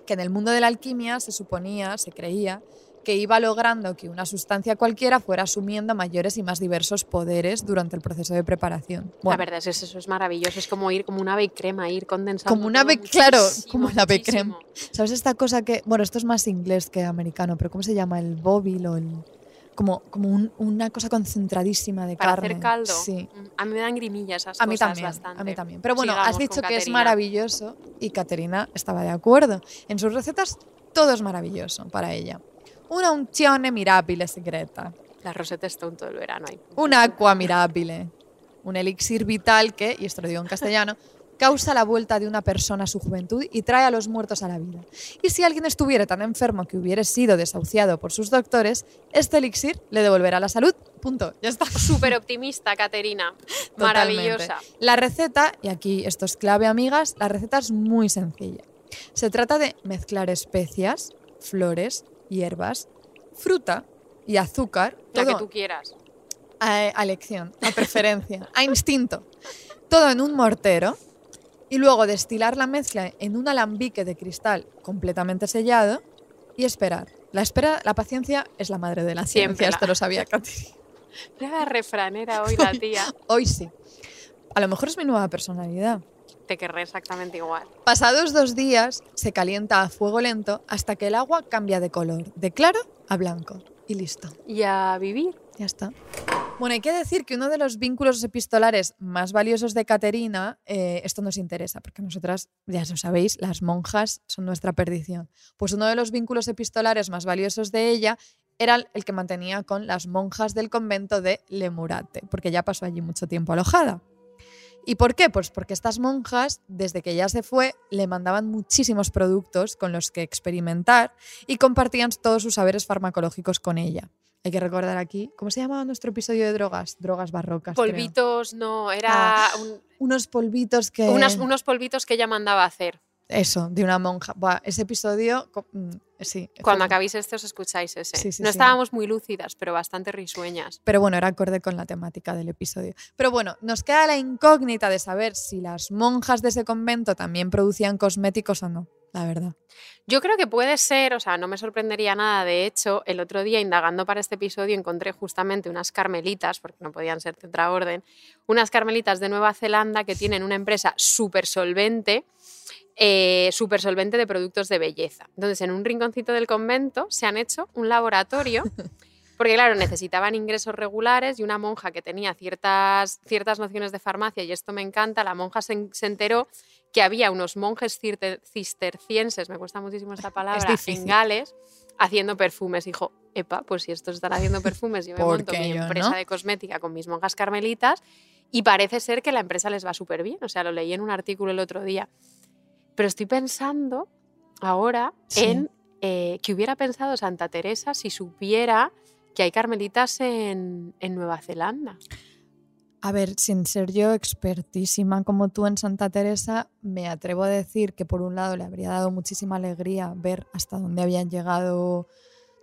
que en el mundo de la alquimia se suponía, se creía, que iba logrando que una sustancia cualquiera fuera asumiendo mayores y más diversos poderes durante el proceso de preparación. La verdad es que eso es maravilloso, es como ir como una ave crema, ir condensando. como una ave, claro, como la ave muchísimo. ¿Sabes esta cosa que, bueno, esto es más inglés que americano, pero ¿cómo se llama? El bobil o el... como, como un- una cosa concentradísima de Para carne. hacer caldo. Sí. A mí me dan grimillas esas A mí cosas también, bastante. a mí también. Pero bueno, Sigamos has dicho que es Caterina. maravilloso y Caterina estaba de acuerdo. En sus recetas todo es maravilloso para ella. Una unzione mirabile segreta, La Rosetta Stone todo el verano ahí. un aqua mirabile, un elixir vital que, y esto lo digo en castellano, causa la vuelta de una persona a su juventud y trae a los muertos a la vida. Y si alguien estuviera tan enfermo que hubiera sido desahuciado por sus doctores, este elixir le devolverá la salud. Punto. Ya está. [laughs] Súper optimista, Caterina. Maravillosa. La receta, y aquí esto es clave, amigas, la receta es muy sencilla. Se trata de mezclar especias, flores, hierbas, fruta y azúcar, La que todo tú quieras. a, a elección, a preferencia, a instinto, todo en un mortero y luego destilar la mezcla en un alambique de cristal completamente sellado y esperar. La espera, la paciencia es la madre de la Siempre ciencia, la- esto lo sabía [laughs] Katy. La refranera hoy, la tía. Hoy sí. A lo mejor es mi nueva personalidad. Te querré exactamente igual. Pasados dos días, se calienta a fuego lento hasta que el agua cambia de color, de claro a blanco. Y listo. Y a vivir. Ya está. Bueno, hay que decir que uno de los vínculos epistolares más valiosos de Caterina, eh, esto nos interesa, porque nosotras, ya lo sabéis, las monjas son nuestra perdición. Pues uno de los vínculos epistolares más valiosos de ella era el que mantenía con las monjas del convento de Lemurate, porque ya pasó allí mucho tiempo alojada. ¿Y por qué? Pues porque estas monjas, desde que ella se fue, le mandaban muchísimos productos con los que experimentar y compartían todos sus saberes farmacológicos con ella. Hay que recordar aquí, ¿cómo se llamaba nuestro episodio de drogas? Drogas barrocas. creo. Polvitos, no, era Ah, un- Unos polvitos que... unas- unos polvitos que ella mandaba hacer. Eso, de una monja. Buah, ese episodio, mm, sí. Cuando acabéis este os escucháis ese. Sí, sí, no sí. estábamos muy lúcidas, pero bastante risueñas. Pero bueno, era acorde con la temática del episodio. Pero bueno, nos queda la incógnita de saber si las monjas de ese convento también producían cosméticos o no, la verdad. Yo creo que puede ser, o sea, no me sorprendería nada. De hecho, el otro día, indagando para este episodio, encontré justamente unas carmelitas, porque no podían ser de otra orden, unas carmelitas de Nueva Zelanda que tienen una empresa súper solvente, eh, súper solvente de productos de belleza. Entonces, en un rinconcito del convento se han hecho un laboratorio. [laughs] Porque, claro, necesitaban ingresos regulares y una monja que tenía ciertas, ciertas nociones de farmacia, y esto me encanta, la monja se, en- se enteró que había unos monjes cistercienses, me cuesta muchísimo esta [laughs] palabra, en difícil. Gales, haciendo perfumes. Dijo, epa, pues si estos están haciendo perfumes, yo me ¿Por monto mi yo empresa no? de cosmética con mis monjas carmelitas y parece ser que la empresa les va súper bien. O sea, lo leí en un artículo el otro día. Pero estoy pensando ahora Sí. en eh, que hubiera pensado Santa Teresa si supiera que hay carmelitas en, en Nueva Zelanda. A ver, sin ser yo expertísima como tú en Santa Teresa, me atrevo a decir que por un lado le habría dado muchísima alegría ver hasta dónde habían llegado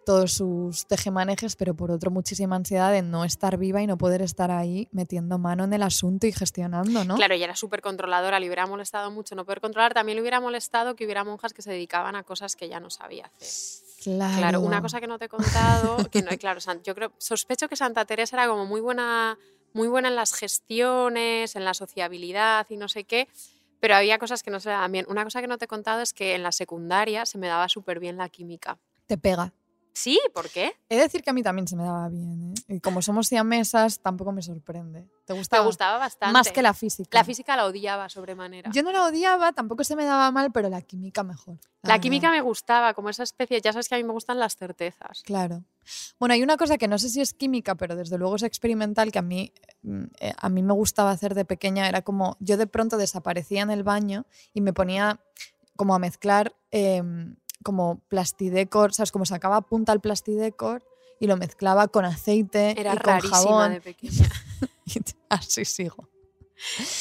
todos sus tejemanejes, pero por otro muchísima ansiedad de no estar viva y no poder estar ahí metiendo mano en el asunto y gestionando, ¿no? Claro, ella era súper controladora, le hubiera molestado mucho no poder controlar. También le hubiera molestado que hubiera monjas que se dedicaban a cosas que ella no sabía hacer. Claro. Claro, una cosa que no te he contado, que no, claro, yo creo, sospecho que Santa Teresa era como muy buena, muy buena en las gestiones, en la sociabilidad y no sé qué, pero había cosas que no se daban bien. Una cosa que no te he contado es que en la secundaria se me daba súper bien la química. Te pega. Sí, ¿por qué? He de decir que a mí también se me daba bien, ¿eh? Y como somos siamesas, tampoco me sorprende. ¿Te Me gustaba? gustaba bastante. Más que la física. La física la odiaba sobremanera. Yo no la odiaba, tampoco se me daba mal, pero la química mejor. la química me gustaba, como esa especie, ya sabes que a mí me gustan las certezas. Claro. Bueno, hay una cosa que no sé si es química, pero desde luego es experimental, que a mí, mm, eh, a mí me gustaba hacer de pequeña. Era como, yo de pronto desaparecía en el baño y me ponía como a mezclar em, como plastidecor, ¿sabes? Como sacaba punta al plastidecor y lo mezclaba con aceite Era y con jabón. de [laughs] pequeña. Así sigo.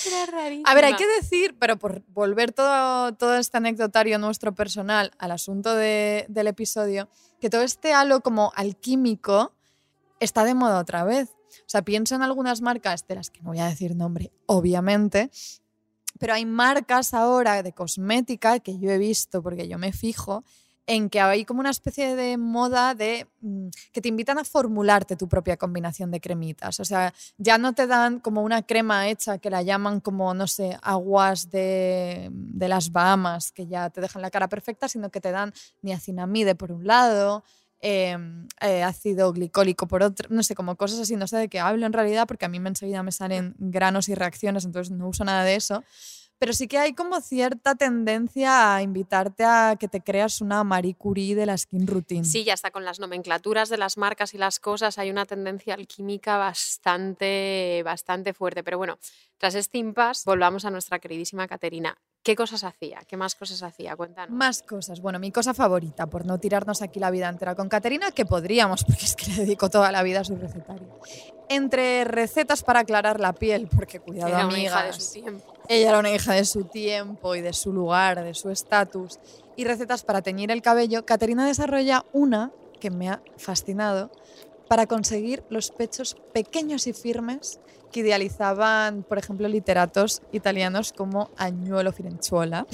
Era rarísima. A ver, hay que decir, pero por volver todo, todo este anecdotario nuestro personal al asunto de- del episodio, que todo este halo como alquímico está de moda otra vez. O sea, pienso en algunas marcas de las que no voy a decir nombre, obviamente, pero hay marcas ahora de cosmética que yo he visto, porque yo me fijo, en que hay como una especie de moda de mm, que te invitan a formularte tu propia combinación de cremitas. O sea, ya no te dan como una crema hecha que la llaman como, no sé, aguas de, de las Bahamas, que ya te dejan la cara perfecta, sino que te dan niacinamide por un lado, eh, eh, ácido glicólico por otro, no sé, como cosas así, no sé de qué hablo en realidad, porque a mí enseguida me salen granos y reacciones, entonces no uso nada de eso. Pero sí que hay como cierta tendencia a invitarte a que te creas una Marie Curie de la skin routine. Sí, ya está con las nomenclaturas de las marcas y las cosas, hay una tendencia alquímica bastante, bastante fuerte. Pero bueno, tras este impasse, volvamos a nuestra queridísima Caterina. ¿Qué cosas hacía? ¿Qué más cosas hacía? Cuéntanos. Más cosas. Bueno, mi cosa favorita, por no tirarnos aquí la vida entera con Caterina, que podríamos, [laughs] porque es que le dedico toda la vida a su recetario. Entre recetas para aclarar la piel, porque cuidado, Era amigas. hija de su tiempo. Ella era una hija de su tiempo y de su lugar, de su estatus. Y recetas para teñir el cabello, Caterina desarrolla una que me ha fascinado para conseguir los pechos pequeños y firmes que idealizaban, por ejemplo, literatos italianos como Agnolo Firenzuola,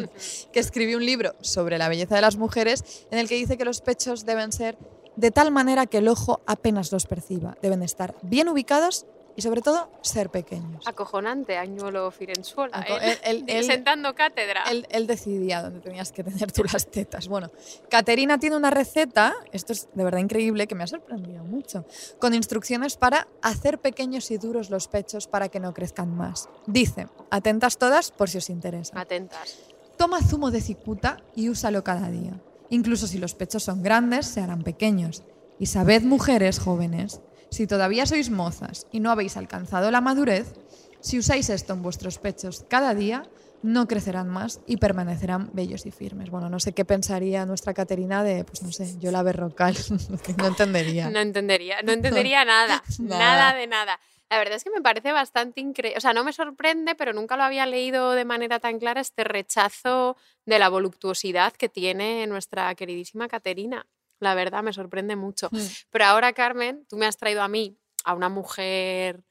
[laughs] que escribió un libro sobre la belleza de las mujeres en el que dice que los pechos deben ser de tal manera que el ojo apenas los perciba. Deben estar bien ubicados y sobre todo ser pequeños. Acojonante, Añuelo Firenzuola. Aco- ¿eh? él- [laughs] él- Sentando cátedra. Él, él decidía dónde tenías que tener tú las tetas. Bueno, Caterina tiene una receta, esto es de verdad increíble, que me ha sorprendido mucho, con instrucciones para hacer pequeños y duros los pechos para que no crezcan más. Dice, atentas todas por si os interesa. Atentas. Toma zumo de cicuta y úsalo cada día. Incluso si los pechos son grandes, se harán pequeños. Y sabed, mujeres jóvenes, si todavía sois mozas y no habéis alcanzado la madurez, si usáis esto en vuestros pechos cada día, no crecerán más y permanecerán bellos y firmes. Bueno, no sé qué pensaría nuestra Caterina de, pues no sé, yo la berrocal, [laughs] no entendería. No entendería, no entendería [laughs] nada, [laughs] Nada. nada de nada. La verdad es que me parece bastante increíble, o sea, no me sorprende, pero nunca lo había leído de manera tan clara este rechazo de la voluptuosidad que tiene nuestra queridísima Caterina. La verdad, me sorprende mucho. Mm. Pero ahora, Carmen, tú me has traído a mí, a una mujer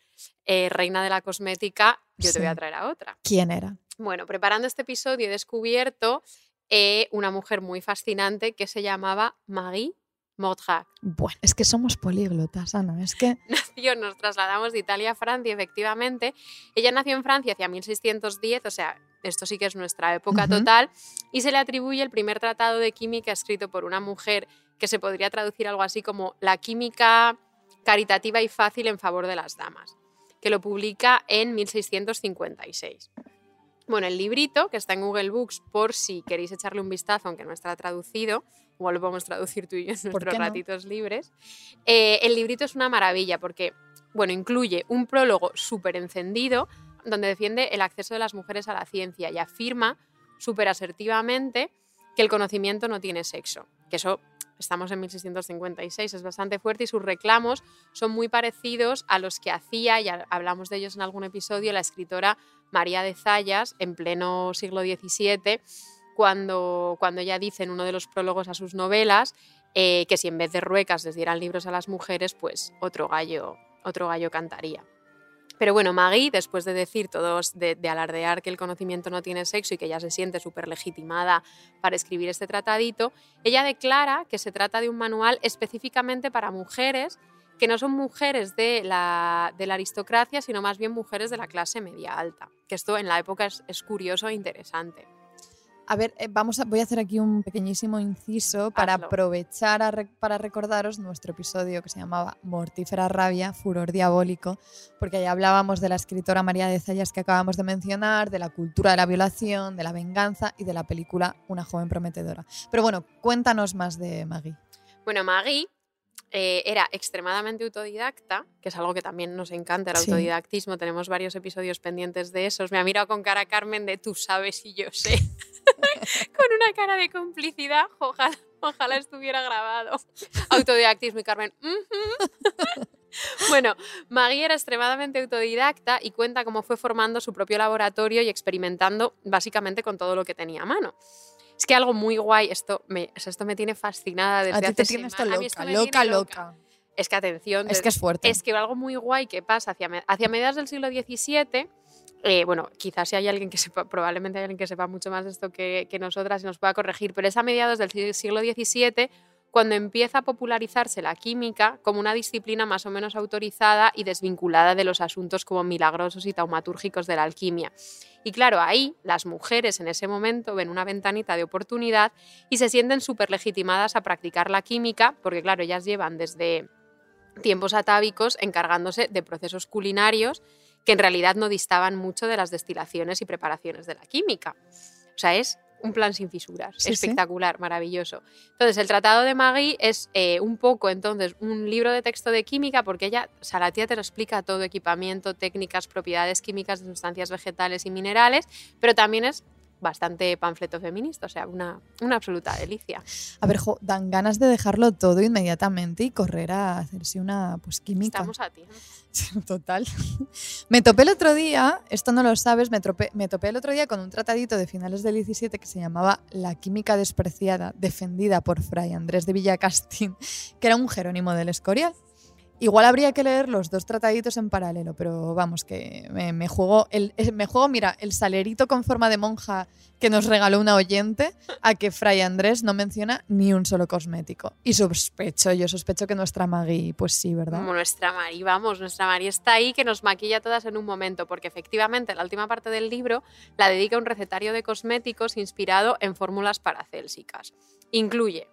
eh, reina de la cosmética, yo te voy a traer a otra. ¿Quién era? Bueno, preparando este episodio he descubierto eh, una mujer muy fascinante que se llamaba Marie Modrac. Bueno, es que somos políglotas, Ana, es que... [laughs] nació, nos trasladamos de Italia a Francia, efectivamente. Ella nació en Francia hacia 1610, o sea, esto sí que es nuestra época total, y se le atribuye el primer tratado de química escrito por una mujer que se podría traducir algo así como la química caritativa y fácil en favor de las damas, que lo publica en 1656. Bueno, el librito, que está en Google Books, por si queréis echarle un vistazo, aunque no está traducido, igual lo podemos traducir tú y yo en ¿Por nuestros no? ratitos libres. Eh, el librito es una maravilla porque, bueno, incluye un prólogo súper encendido donde defiende el acceso de las mujeres a la ciencia y afirma súper asertivamente que el conocimiento no tiene sexo, que eso estamos en 1656, es bastante fuerte y sus reclamos son muy parecidos a los que hacía, y hablamos de ellos en algún episodio, la escritora María de Zayas en pleno siglo XVII, cuando, cuando ella dice en uno de los prólogos a sus novelas eh, que si en vez de ruecas les dieran libros a las mujeres, pues otro gallo, otro gallo cantaría. Pero bueno, Maggie, después de decir todos, de, de alardear que el conocimiento no tiene sexo y que ella se siente súper legitimada para escribir este tratadito, ella declara que se trata de un manual específicamente para mujeres que no son mujeres de la, aristocracia, sino más bien mujeres de la clase media alta. Que esto en la época es curioso e interesante. A ver, eh, vamos a, voy a hacer aquí un pequeñísimo inciso para Hazlo. aprovechar a re- para recordaros nuestro episodio que se llamaba Mortífera Rabia, Furor Diabólico, porque ahí hablábamos de la escritora María de Zayas que acabamos de mencionar, de la cultura de la violación, de la venganza y de la película Una joven prometedora. Pero bueno, cuéntanos más de Maggie. Bueno, Maggie eh, era extremadamente autodidacta, que es algo que también nos encanta, el Sí. autodidactismo. Tenemos varios episodios pendientes de esos. Me ha mirado con cara Carmen de tú sabes y yo sé. [laughs] [laughs] con una cara de complicidad. Ojalá, ojalá estuviera grabado. Autodidactismo y Carmen. [laughs] Bueno, Maggie era extremadamente autodidacta y cuenta cómo fue formando su propio laboratorio y experimentando básicamente con todo lo que tenía a mano. Es que algo muy guay, esto me, esto me tiene fascinada desde A ti hace te tiene esto semanas. A mí loca, esto me loca, tiene loca. Es que atención, Es que es fuerte. es que algo muy guay que pasa hacia, hacia mediados del siglo XVII, eh, bueno, quizás si hay alguien que sepa, probablemente hay alguien que sepa mucho más esto que, que nosotras y nos pueda corregir, pero es a mediados del si- siglo XVII cuando empieza a popularizarse la química como una disciplina más o menos autorizada y desvinculada de los asuntos como milagrosos y taumatúrgicos de la alquimia. Y claro, ahí las mujeres en ese momento ven una ventanita de oportunidad y se sienten súper legitimadas a practicar la química, porque claro, ellas llevan desde tiempos atávicos encargándose de procesos culinarios que en realidad no distaban mucho de las destilaciones y preparaciones de la química. O sea, es un plan sin fisuras, Sí, sí. espectacular, maravilloso. Entonces, el Tratado de Magui es eh, un poco, entonces, un libro de texto de química, porque ella, o sea, la tía te lo explica todo, equipamiento, técnicas, propiedades químicas de sustancias vegetales y minerales, pero también es bastante panfleto feminista, o sea, una, una absoluta delicia. A ver, jo, dan ganas de dejarlo todo inmediatamente y correr a hacerse una pues química. Estamos a tiempo. Total. Me topé el otro día, esto no lo sabes, me, tropé- me topé el otro día con un tratadito de finales del 17 que se llamaba La química despreciada, defendida por Fray Andrés de Villacastín, que era un Jerónimo del Escorial. Igual habría que leer los dos trataditos en paralelo, pero vamos, que me, juego, el, eh, me juego, mira, el salerito con forma de monja que nos regaló una oyente a que Fray Andrés no menciona ni un solo cosmético. Y sospecho, yo sospecho que nuestra Maggie, pues sí, ¿verdad? Como nuestra Mari, vamos, nuestra Mari está ahí que nos maquilla todas en un momento, porque efectivamente la última parte del libro la dedica a un recetario de cosméticos inspirado en fórmulas paracélsicas. Incluye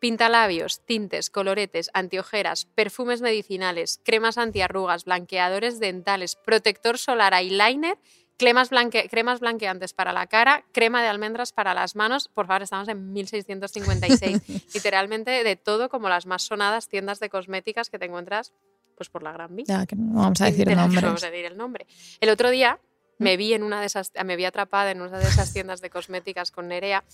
pintalabios, tintes, coloretes, antiojeras, perfumes medicinales, cremas antiarrugas, blanqueadores dentales, protector solar, eyeliner, cremas, blanque- cremas blanqueantes para la cara, crema de almendras para las manos. Por favor, estamos en 1656. [laughs] Literalmente de todo, como las más sonadas tiendas de cosméticas que te encuentras pues por la Gran Vía. Ya, que no vamos a decir que nombres. no vamos a decir el nombre. El otro día me vi en una de esas, me vi atrapada en una de esas tiendas de cosméticas con Nerea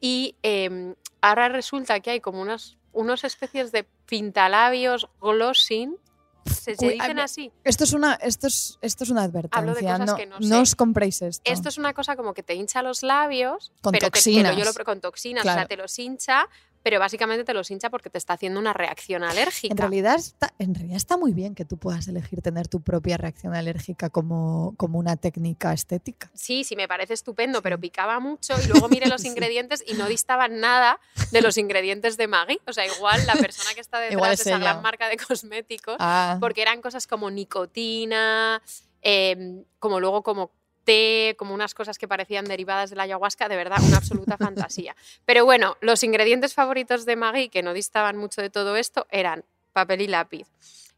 y eh, ahora resulta que hay como unos, unos especies de pintalabios glossing, se, se dicen así. Esto es una, esto es, esto es una Hablo de advertencia. cosas No, que no no sé. os compréis esto. Esto es una cosa como que te hincha los labios, Con pero te- te toxinas. lo- yo lo- con toxinas, o sea, Claro. te los hincha, pero básicamente te los hincha porque te está haciendo una reacción alérgica. En realidad, está, en realidad está muy bien que tú puedas elegir tener tu propia reacción alérgica como, como una técnica estética. Sí, sí, me parece estupendo, pero picaba mucho y luego miré los [laughs] Sí. ingredientes y no distaban nada de los ingredientes de Maggi. O sea, igual la persona que está [laughs] detrás es de esa ella. gran marca de cosméticos, Ah. porque eran cosas como nicotina, em, como luego como té, como unas cosas que parecían derivadas de la ayahuasca, de verdad, una absoluta fantasía. Pero bueno, los ingredientes favoritos de Maggi, que no distaban mucho de todo esto, eran papel y lápiz,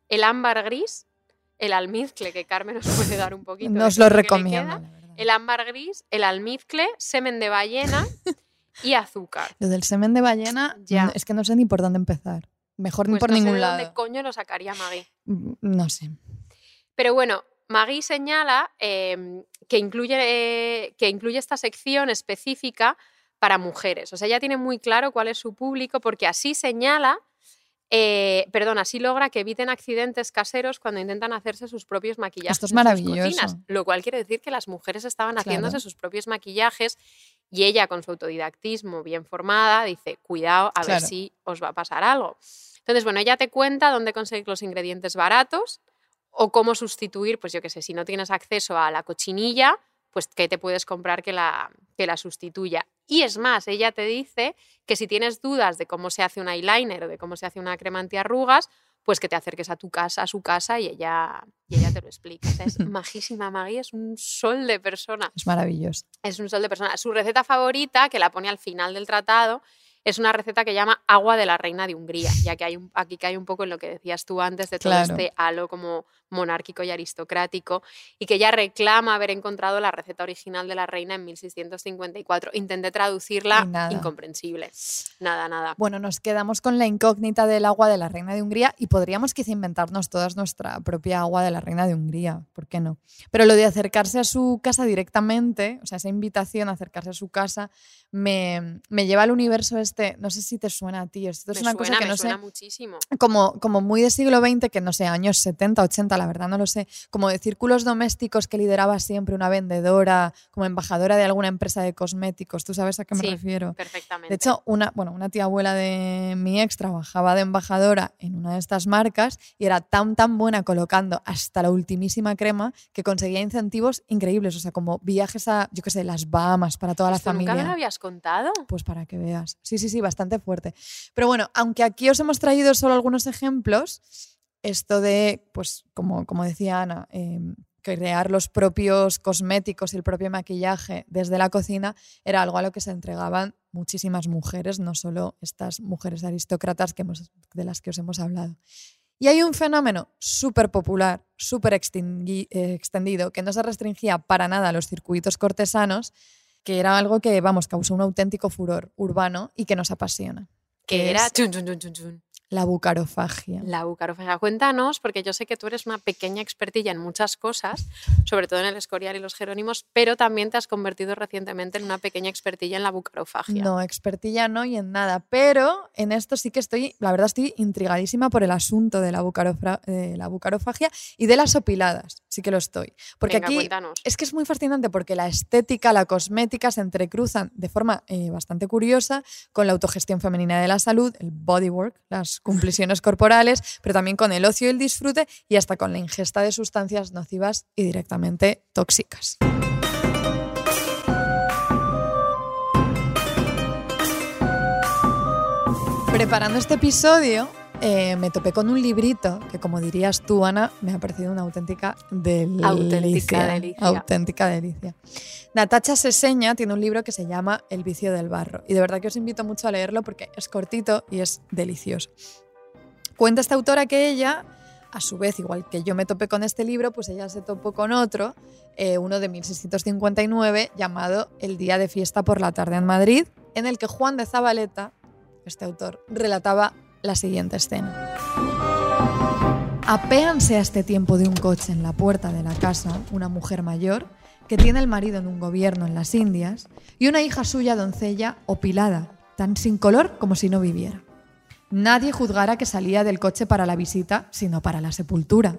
el ámbar gris, el almizcle, que Carmen nos puede dar un poquito. Nos lo recomiendo. el ámbar gris, el almizcle, semen de ballena [laughs] y azúcar. Lo del semen de ballena, Ya. es que no sé ni por dónde empezar. Mejor ni Pues por no sé ningún de lado. dónde coño lo sacaría Maggi. Mm, No sé. Pero bueno, Magui señala eh, que, incluye, eh, que incluye esta sección específica para mujeres. O sea, ella tiene muy claro cuál es su público porque así señala, eh, perdón, así logra que eviten accidentes caseros cuando intentan hacerse sus propios maquillajes. Esto es en sus maravilloso. cocinas, lo cual quiere decir que las mujeres estaban Claro. haciéndose sus propios maquillajes y ella con su autodidactismo bien formada dice, cuidado, a ver si os va a pasar algo. Entonces, bueno, ella te cuenta dónde conseguir los ingredientes baratos o cómo sustituir, pues yo qué sé, si no tienes acceso a la cochinilla, pues qué te puedes comprar que la, que la sustituya. Y es más, ella te dice que si tienes dudas de cómo se hace un eyeliner o de cómo se hace una crema antiarrugas, pues que te acerques a tu casa, a su casa y ella, y ella te lo explica. O sea, es [laughs] majísima Maggie, es un sol de persona. Es maravilloso. Es un sol de persona. Su receta favorita, que la pone al final del tratado, es una receta que llama agua de la reina de Hungría, ya que hay un, aquí cae un poco en lo que decías tú antes de todo Claro. este halo como monárquico y aristocrático, y que ella reclama haber encontrado la receta original de la reina en 1654. Intenté traducirla, nada. incomprensible. Nada, nada. Bueno, nos quedamos con la incógnita del agua de la reina de Hungría y podríamos quizá inventarnos todas nuestra propia agua de la reina de Hungría, ¿por qué no? Pero lo de acercarse a su casa directamente, o sea, esa invitación a acercarse a su casa, me, me lleva al universo este, no sé si te suena a ti, esto es me una suena, cosa que me no suena sé, muchísimo. como, como muy de siglo XX, que no sé, años 70, 80, la verdad no lo sé, como de círculos domésticos que lideraba siempre una vendedora, como embajadora de alguna empresa de cosméticos, ¿tú sabes a qué me Sí, refiero? Perfectamente. De hecho, una, bueno, una tía abuela de mi ex trabajaba de embajadora en una de estas marcas y era tan, tan buena colocando hasta la ultimísima crema que conseguía incentivos increíbles. O sea, como viajes a, yo qué sé, las Bahamas para toda la ¿Esto nunca me lo familia. habías contado? Pues para que veas. Sí, Sí, sí, bastante fuerte. Pero bueno, aunque aquí os hemos traído solo algunos ejemplos, esto de, pues, como, como decía Ana, eh, crear los propios cosméticos y el propio maquillaje desde la cocina era algo a lo que se entregaban muchísimas mujeres, no solo estas mujeres aristócratas que hemos, de las que os hemos hablado. Y hay un fenómeno súper popular, súper eh, extendido, que no se restringía para nada a los circuitos cortesanos, que era algo que, vamos, causó un auténtico furor urbano y que nos apasiona. Que era chun, chun, chun. La bucarofagia. La bucarofagia. Cuéntanos, porque yo sé que tú eres una pequeña expertilla en muchas cosas, sobre todo en el escorial y los jerónimos, pero también te has convertido recientemente en una pequeña expertilla en la bucarofagia. No, expertilla no y en nada. Pero en esto sí que estoy, la verdad, estoy intrigadísima por el asunto de la, de la bucarofagia y de las opiladas. Sí que lo estoy. Porque Venga, aquí cuéntanos. es que es muy fascinante porque la estética, la cosmética se entrecruzan de forma eh, bastante curiosa con la autogestión femenina de la salud, el bodywork, las cumpliciones corporales, pero también con el ocio y el disfrute y hasta con la ingesta de sustancias nocivas y directamente tóxicas. Preparando este episodio, eh, me topé con un librito que, como dirías tú, Ana, me ha parecido una auténtica delicia. Auténtica delicia. Auténtica delicia. Natacha Seseña tiene un libro que se llama El vicio del barro. Y de verdad que os invito mucho a leerlo porque es cortito y es delicioso. Cuenta esta autora que ella, a su vez, igual que yo me topé con este libro, pues ella se topó con otro, eh, uno de 1659, llamado El día de fiesta por la tarde en Madrid, en el que Juan de Zabaleta, este autor, relataba la siguiente escena. Apéanse a este tiempo de un coche en la puerta de la casa una mujer mayor que tiene el marido en un gobierno en las Indias y una hija suya doncella opilada, tan sin color como si no viviera. Nadie juzgara que salía del coche para la visita, sino para la sepultura.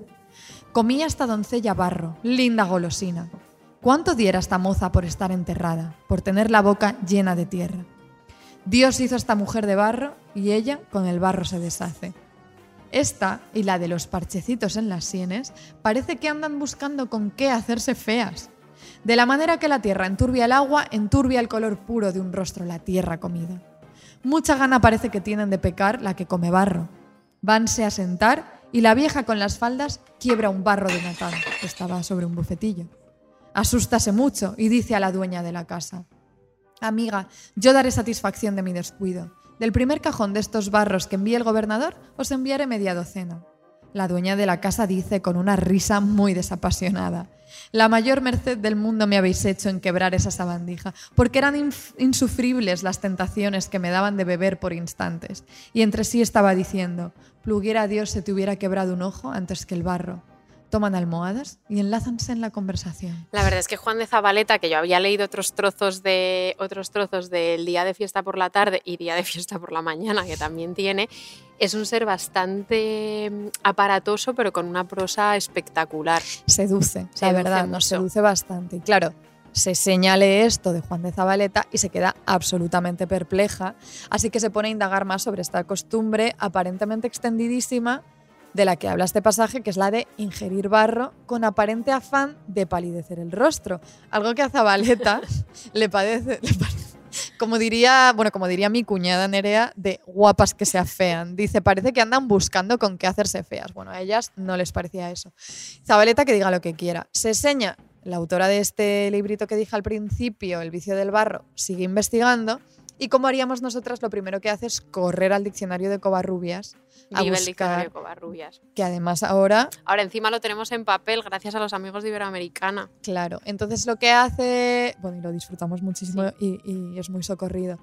Comía esta doncella barro, linda golosina. ¿Cuánto diera esta moza por estar enterrada, por tener la boca llena de tierra? Dios hizo a esta mujer de barro y ella con el barro se deshace. Esta y la de los parchecitos en las sienes parece que andan buscando con qué hacerse feas. De la manera que la tierra enturbia el agua, enturbia el color puro de un rostro la tierra comida. Mucha gana parece que tienen de pecar la que come barro. Vanse a sentar y la vieja con las faldas quiebra un barro de Natán, que estaba sobre un bufetillo. Asústase mucho y dice a la dueña de la casa, Amiga, yo daré satisfacción de mi descuido. Del primer cajón de estos barros que envíe el gobernador, os enviaré media docena. La dueña de la casa dice con una risa muy desapasionada, La mayor merced del mundo me habéis hecho en quebrar esa sabandija, porque eran insufribles las tentaciones que me daban de beber por instantes. Y entre sí estaba diciendo, pluguiera a Dios se te hubiera quebrado un ojo antes que el barro. Toman almohadas y enlázanse en la conversación. La verdad es que Juan de Zabaleta, que yo había leído otros trozos de otros trozos del día de fiesta por la tarde y día de fiesta por la mañana, que también tiene, es un ser bastante mm, aparatoso, pero con una prosa espectacular. Seduce, la Seduce verdad, nos seduce bastante. Y claro, se señale esto de Juan de Zabaleta y se queda absolutamente perpleja, así que se pone a indagar más sobre esta costumbre aparentemente extendidísima de la que habla este pasaje, que es la de ingerir barro con aparente afán de palidecer el rostro, algo que a Zabaleta [laughs] le padece, le parece- como diría, bueno, como diría mi cuñada Nerea, de guapas que se afean. Dice, parece que andan buscando con qué hacerse feas. Bueno, a ellas no les parecía eso. Zabaleta que diga lo que quiera. Se seña, la autora de este librito que dije al principio, El vicio del barro, sigue investigando. Y como haríamos nosotras, lo primero que hace es correr al diccionario de Covarrubias a Vive el diccionario buscar, Covarrubias. que además ahora Ahora encima lo tenemos en papel gracias a los amigos de Iberoamericana. Claro, entonces lo que hace, bueno, y lo disfrutamos muchísimo y, y es muy socorrido,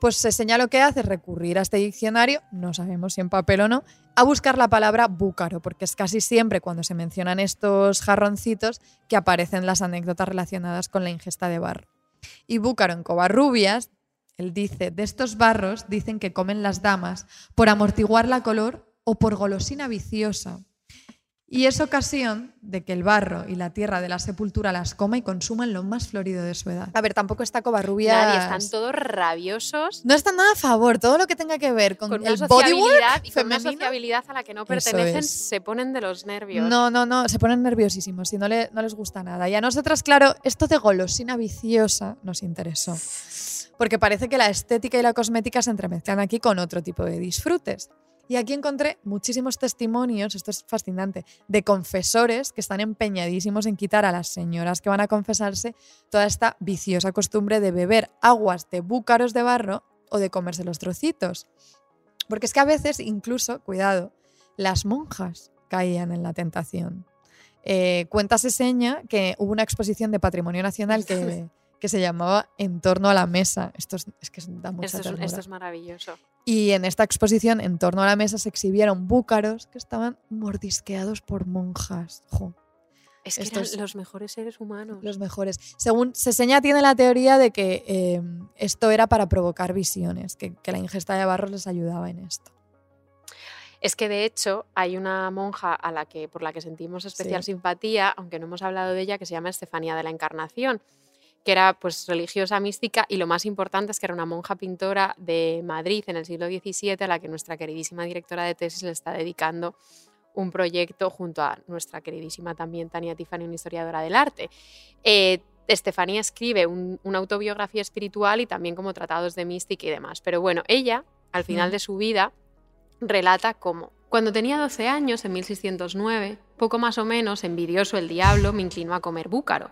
pues se señala lo que hace es recurrir a este diccionario, no sabemos si en papel o no, a buscar la palabra búcaro, porque es casi siempre cuando se mencionan estos jarroncitos que aparecen las anécdotas relacionadas con la ingesta de barro. Y búcaro en Covarrubias, él dice, de estos barros dicen que comen las damas por amortiguar la color o por golosina viciosa. Y es ocasión de que el barro y la tierra de la sepultura las coma y consuma en lo más florido de su edad. A ver, tampoco está Covarrubias. Nadie, están todos rabiosos. No están nada a favor. Todo lo que tenga que ver con, Con una el sociabilidad bodywork y con una sociabilidad a la que no pertenecen es. se ponen de los nervios. No, no, no, se ponen nerviosísimos y no, le- no les gusta nada. Y a nosotras, claro, esto de golosina viciosa nos interesó. Porque parece que la estética y la cosmética se entremezclan aquí con otro tipo de disfrutes. Y aquí encontré muchísimos testimonios, esto es fascinante, de confesores que están empeñadísimos en quitar a las señoras que van a confesarse toda esta viciosa costumbre de beber aguas de búcaros de barro o de comerse los trocitos. Porque es que a veces, incluso, cuidado, las monjas caían en la tentación. Eh, cuenta se seña que hubo una exposición de Patrimonio Nacional que, [laughs] que se llamaba En torno a la mesa. Esto es, es que da mucha Esto es, esto es maravilloso. Y en esta exposición, en torno a la mesa, se exhibieron búcaros que estaban mordisqueados por monjas. Jo, Es que eran los mejores seres humanos. los mejores. Según Seseña tiene la teoría de que eh, esto era para provocar visiones, que, que la ingesta de barros les ayudaba en esto. Es que de hecho hay una monja a la que, por la que sentimos especial Sí. simpatía, aunque no hemos hablado de ella, que se llama Estefanía de la Encarnación, que era pues religiosa mística y lo más importante es que era una monja pintora de Madrid en el siglo XVII a la que nuestra queridísima directora de tesis le está dedicando un proyecto junto a nuestra queridísima también Tania Tiffany, una historiadora del arte. Eh, Estefanía escribe un- una autobiografía espiritual y también como tratados de mística y demás. Pero bueno, ella, al final de su vida, relata cómo. Cuando tenía 12 años, en 1609, poco más o menos envidioso el diablo me inclinó a comer búcaro,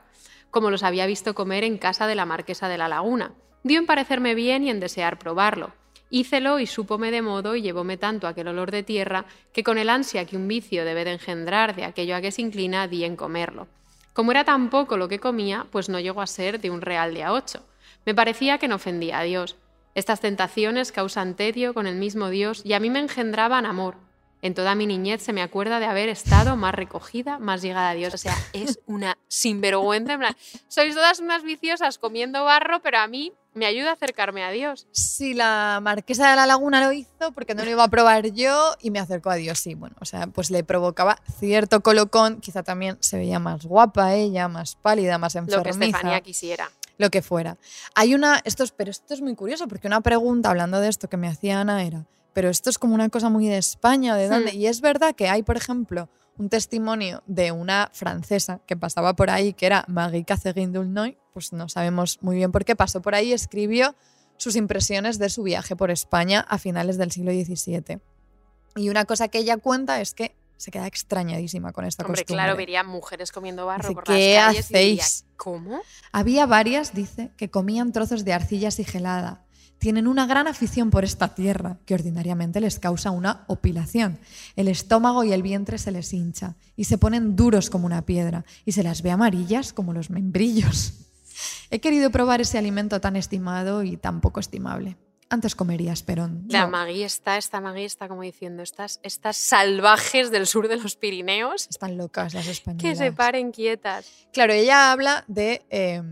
como los había visto comer en casa de la marquesa de la laguna. Dio en parecerme bien y en desear probarlo. Hícelo y súpome de modo y llevóme tanto aquel olor de tierra que con el ansia que un vicio debe de engendrar de aquello a que se inclina di en comerlo. Como era tan poco lo que comía, pues no llegó a ser de un real de a ocho. Me parecía que no ofendía a Dios. Estas tentaciones causan tedio con el mismo Dios y a mí me engendraban amor. En toda mi niñez se me acuerda de haber estado más recogida, más llegada a Dios. O sea, es una sinvergüenza. en plan, sois todas unas viciosas comiendo barro, pero a mí me ayuda a acercarme a Dios. Si la marquesa de la laguna lo hizo, porque no lo iba a probar yo y me acercó a Dios, sí, bueno, o sea, pues le provocaba cierto colocón, quizá también se veía más guapa ella, más pálida, más Lo que enfermiza. Estefanía quisiera. lo que fuera. Hay una, esto es, pero esto es muy curioso, porque una pregunta hablando de esto que me hacía Ana era, pero esto es como una cosa muy de España, ¿de dónde? Y es verdad que hay, por ejemplo, un testimonio de una francesa que pasaba por ahí, que era Marie Catherine d'Aulnoy, pues no sabemos muy bien por qué pasó por ahí, y escribió sus impresiones de su viaje por España a finales del siglo XVII. Y una cosa que ella cuenta es que se queda extrañadísima con esta Hombre, costumbre. claro, vería mujeres comiendo barro Dice, por ¿qué las y diría, hacéis? ¿cómo? Había varias, dice, que comían trozos de arcilla sigelada. Tienen una gran afición por esta tierra, que ordinariamente les causa una opilación. El estómago y el vientre se les hincha y se ponen duros como una piedra y se las ve amarillas como los membrillos. He querido probar ese alimento tan estimado y tan poco estimable. Antes comería esperón. La No, Magui está, esta Magui está como diciendo, estas, estas salvajes del sur de los Pirineos, están locas las que españolas. se paren quietas. Claro, ella habla de eh,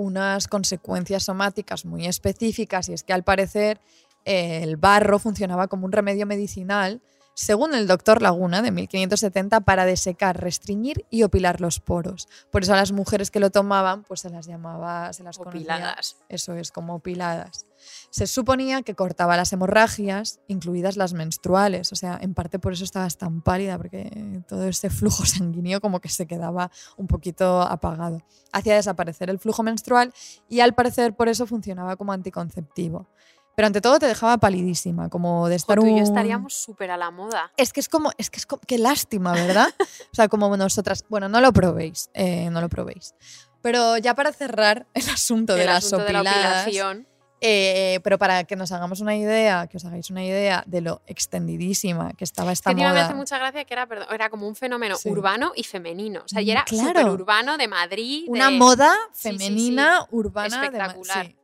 unas consecuencias somáticas muy específicas y es que al parecer el barro funcionaba como un remedio medicinal, según el doctor Laguna de 1570, para desecar, restringir y opilar los poros. Por eso a las mujeres que lo tomaban, pues se las llamaba, se las conocía- Opiladas. Eso es, como opiladas. Se suponía que cortaba las hemorragias, incluidas las menstruales. O sea, en parte por eso estabas tan pálida, porque todo ese flujo [laughs] sanguíneo como que se quedaba un poquito apagado. Hacía desaparecer el flujo menstrual y al parecer por eso funcionaba como anticonceptivo. Pero ante todo te dejaba palidísima, como de estar Jo, tú y yo un- estaríamos súper a la moda. es que es como, es que es como, qué lástima, ¿verdad? [laughs] O sea, como nosotras, bueno, no lo probéis, eh, no lo probéis. Pero ya para cerrar el asunto de El las asunto de la opiladas, opilación. eh, pero para que nos hagamos una idea, que os hagáis una idea de lo extendidísima que estaba esta Que tío, me moda. hace mucha gracia que era, perdón, era como un fenómeno Sí. urbano y femenino. O sea, y Mm, era claro. urbano de Madrid. Una de- moda Sí, sí, sí. femenina, urbana, de Espectacular. sí.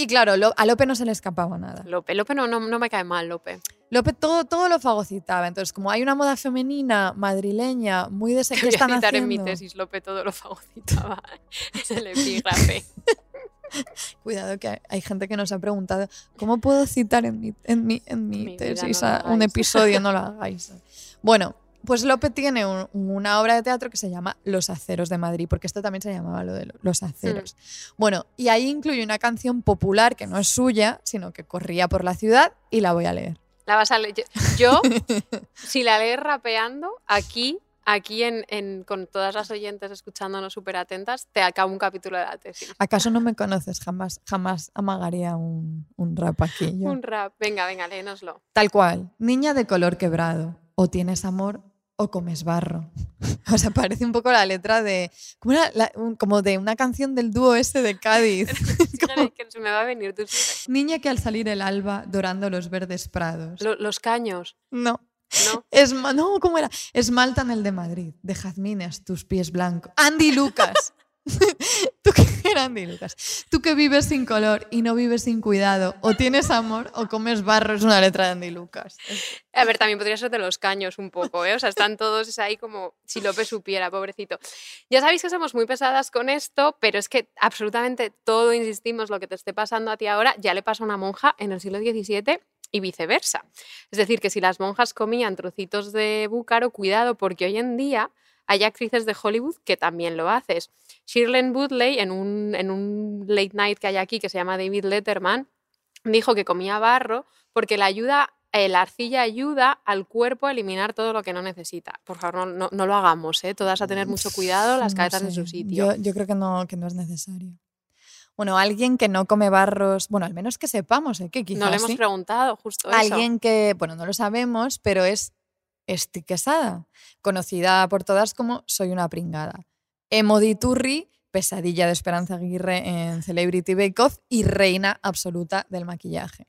Y claro, a Lope no se le escapaba nada. Lope, Lope no, no, no me cae mal, Lope. Lope todo, todo lo fagocitaba. Entonces, como hay una moda femenina madrileña muy de que están en mi tesis, Lope todo lo fagocitaba. [laughs] es el epígrafe. [laughs] Cuidado que hay, hay gente que nos ha preguntado ¿cómo puedo citar en mi, en mi, en mi tesis no lo a un episodio? [laughs] No lo hagáis. Bueno, pues Lope tiene un- una obra de teatro que se llama Los Aceros de Madrid, porque esto también se llamaba lo de lo- Los Aceros. Bueno, y ahí incluye una canción popular que no es suya, sino que corría por la ciudad y la voy a leer. La vas a leer. Yo, yo, [laughs] si la lees rapeando, aquí aquí en, en- con todas las oyentes escuchándonos súper atentas, te acabo un capítulo de la tesis. ¿Acaso no me conoces? Jamás, jamás amagaría un, un rap aquí. yo. Un rap. Venga, venga, léenoslo. Tal cual. Niña de color quebrado. O tienes amor o comes barro. [laughs] O sea, parece un poco la letra de. Como, era la- un- como de una canción del dúo ese de Cádiz. [laughs] Síguele, que se me va a venir. Tú. Niña que al salir el alba dorando los verdes prados. Lo- los caños. No. ¿No? [laughs] Esma- no, ¿cómo era? Esmaltan el de Madrid, de jazmines tus pies blancos. Andy Lucas. [laughs] ¿Tú Lucas? Tú que vives sin color y no vives sin cuidado, o tienes amor o comes barro, es una letra de Andy Lucas. A ver, también podría ser de los caños un poco, ¿eh? O sea, están todos ahí como si López supiera, pobrecito. Ya sabéis que somos muy pesadas con esto, pero es que absolutamente todo, insistimos, lo que te esté pasando a ti ahora, ya le pasó a una monja en el siglo XVII y viceversa. Es decir, que si las monjas comían trocitos de búcaro, cuidado, porque hoy en día hay actrices de Hollywood que también lo haces. Shirley Woodley, en un, en un late night que hay aquí que se llama David Letterman, dijo que comía barro porque la ayuda, eh, la arcilla ayuda al cuerpo a eliminar todo lo que no necesita. Por favor, no, no- no lo hagamos, ¿eh? todas a tener mucho cuidado, las No cabezas en su sitio. Yo, yo creo que no, que no es necesario. Bueno, alguien que no come barros, bueno, al menos que sepamos, ¿eh? que quizás no le hemos sí. preguntado justo eso. Alguien que, bueno, no lo sabemos, pero es Esti Quesada, conocida por todas como Soy una pringada. Emody Turri, pesadilla de Esperanza Aguirre en Celebrity Bake Off y reina absoluta del maquillaje.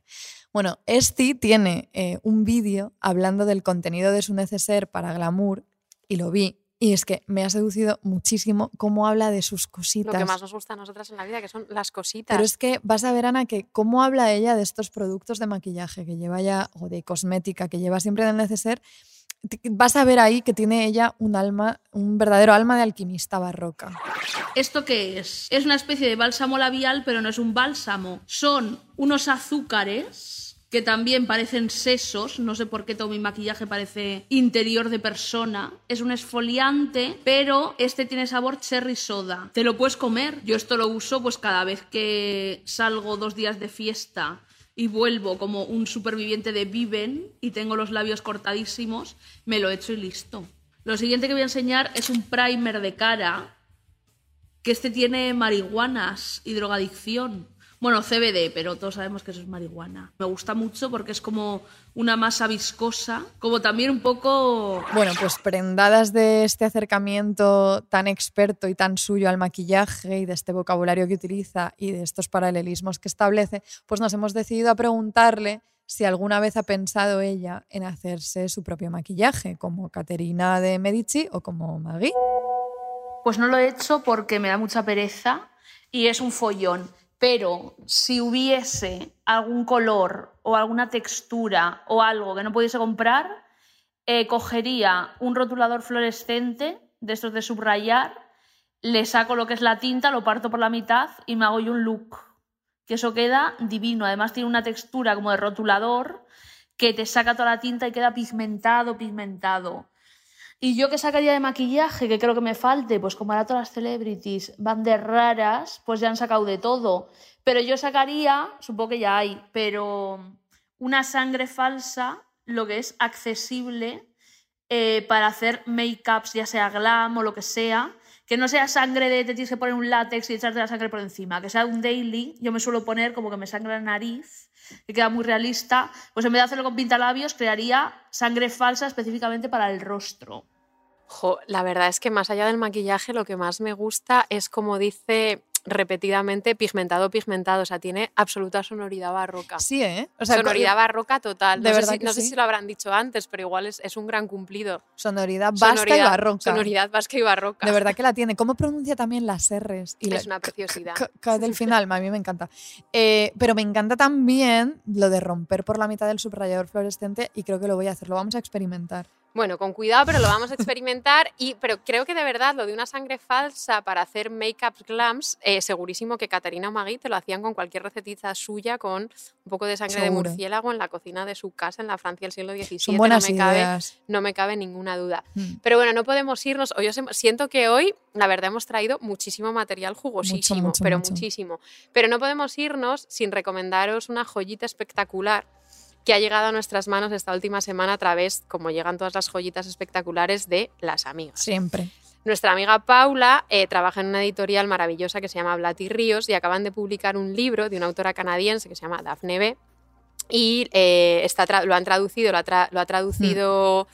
Bueno, Esti tiene eh, un vídeo hablando del contenido de su neceser para Glamour y lo vi. Y es que me ha seducido muchísimo cómo habla de sus Lo cositas. que más nos gusta a nosotras en la vida, que son las cositas. Pero es que vas a ver, Ana, que cómo habla ella de estos productos de maquillaje que lleva ya, o de cosmética que lleva siempre en el neceser, vas a ver ahí que tiene ella un alma, un verdadero alma de alquimista barroca. ¿Esto qué es? Es una especie de bálsamo labial, pero no es un bálsamo. Son unos azúcares que también parecen sesos. No sé por qué todo mi maquillaje parece interior de persona. Es un esfoliante, pero este tiene sabor cherry soda. Te lo puedes comer. Yo esto lo uso pues cada vez que salgo dos días de fiesta y vuelvo como un superviviente de Viven y tengo los labios cortadísimos, me lo echo y listo. Lo siguiente que voy a enseñar es un primer de cara que este tiene marihuanas y drogadicción. Bueno, CBD, pero todos sabemos que eso es marihuana. Me gusta mucho porque es como una masa viscosa, como también un poco... Bueno, pues prendadas de este acercamiento tan experto y tan suyo al maquillaje y de este vocabulario que utiliza y de estos paralelismos que establece, pues nos hemos decidido a preguntarle si alguna vez ha pensado ella en hacerse su propio maquillaje, como Caterina de Medici o como Maggie. Pues no lo he hecho porque me da mucha pereza y es un follón. Pero si hubiese algún color o alguna textura o algo que no pudiese comprar, eh, cogería un rotulador fluorescente de estos de subrayar, le saco lo que es la tinta, lo parto por la mitad y me hago yo un look. Que eso queda divino. Además tiene una textura como de rotulador que te saca toda la tinta y queda pigmentado, pigmentado. Y yo que sacaría de maquillaje, que creo que me falte, pues como ahora todas las celebrities van de raras, pues ya han sacado de todo. Pero yo sacaría, supongo que ya hay, pero una sangre falsa, lo que es accesible eh, para hacer make-ups, ya sea glam o lo que sea, que no sea sangre de te tienes que poner un látex y echarte la sangre por encima, que sea un daily, yo me suelo poner como que me sangra la nariz, que queda muy realista, pues en vez de hacerlo con pintalabios, crearía sangre falsa específicamente para el rostro. La verdad es que más allá del maquillaje, lo que más me gusta es como dice repetidamente pigmentado, pigmentado. O sea, tiene absoluta sonoridad barroca. Sí, ¿eh? O sea, sonoridad barroca total. de no sé, verdad si, que no sé si lo habrán dicho antes, pero igual es, es un gran cumplido. Sonoridad vasca y barroca. Sonoridad vasca y barroca. De verdad que la tiene. ¿Cómo pronuncia también las R's? Y Es la- una preciosidad. Del final, a mí me encanta. Eh, pero me encanta también lo de romper por la mitad del subrayador fluorescente y creo que lo voy a hacer, lo vamos a experimentar. Bueno, con cuidado, pero lo vamos a experimentar. Y, pero creo que de verdad lo de una sangre falsa para hacer make-ups glams, eh, segurísimo que Catarina o Magui te lo hacían con cualquier recetita suya, con un poco de sangre Seguro. de murciélago en la cocina de su casa en la Francia del siglo XVII. Son buenas no, me cabe, ideas. no me cabe ninguna duda. Mm. Pero bueno, no podemos irnos. Hoy os hem- siento que hoy, la verdad, hemos traído muchísimo material jugosísimo, mucho, pero mucho. muchísimo. Pero no podemos irnos sin recomendaros una joyita espectacular que ha llegado a nuestras manos esta última semana a través, como llegan todas las joyitas espectaculares, de las amigas. Siempre. Nuestra amiga Paula eh, trabaja en una editorial maravillosa que se llama Blatty Ríos y acaban de publicar un libro de una autora canadiense que se llama Daphne B. Y eh, está lo han traducido, lo ha, tra- lo ha traducido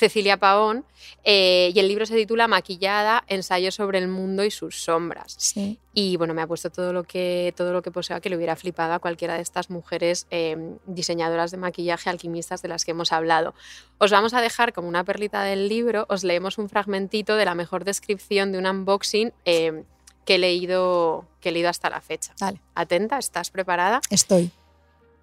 Cecilia Paón, eh, y el libro se titula Maquillada, ensayo sobre el mundo y sus sombras. Sí. Y bueno, me ha puesto todo lo que, todo lo que posea que le hubiera flipado a cualquiera de estas mujeres eh, diseñadoras de maquillaje, alquimistas de las que hemos hablado. Os vamos a dejar como una perlita del libro, os leemos un fragmentito de la mejor descripción de un unboxing eh, que, he leído, que he leído hasta la fecha. Vale. Atenta, ¿estás preparada? Estoy.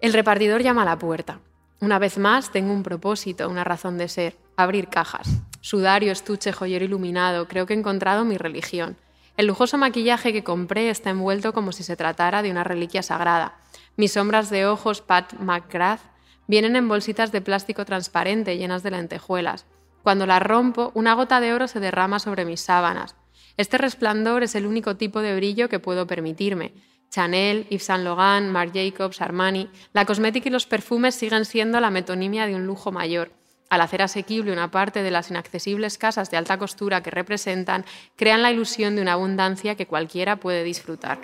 El repartidor llama a la puerta. Una vez más, tengo un propósito, una razón de ser. Abrir cajas. Sudario, estuche, joyero iluminado. Creo que he encontrado mi religión. El lujoso maquillaje que compré está envuelto como si se tratara de una reliquia sagrada. Mis sombras de ojos Pat McGrath vienen en bolsitas de plástico transparente llenas de lentejuelas. Cuando las rompo, una gota de oro se derrama sobre mis sábanas. Este resplandor es el único tipo de brillo que puedo permitirme. Chanel, Yves Saint Laurent, Marc Jacobs, Armani, la cosmética y los perfumes siguen siendo la metonimia de un lujo mayor. Al hacer asequible una parte de las inaccesibles casas de alta costura que representan, crean la ilusión de una abundancia que cualquiera puede disfrutar.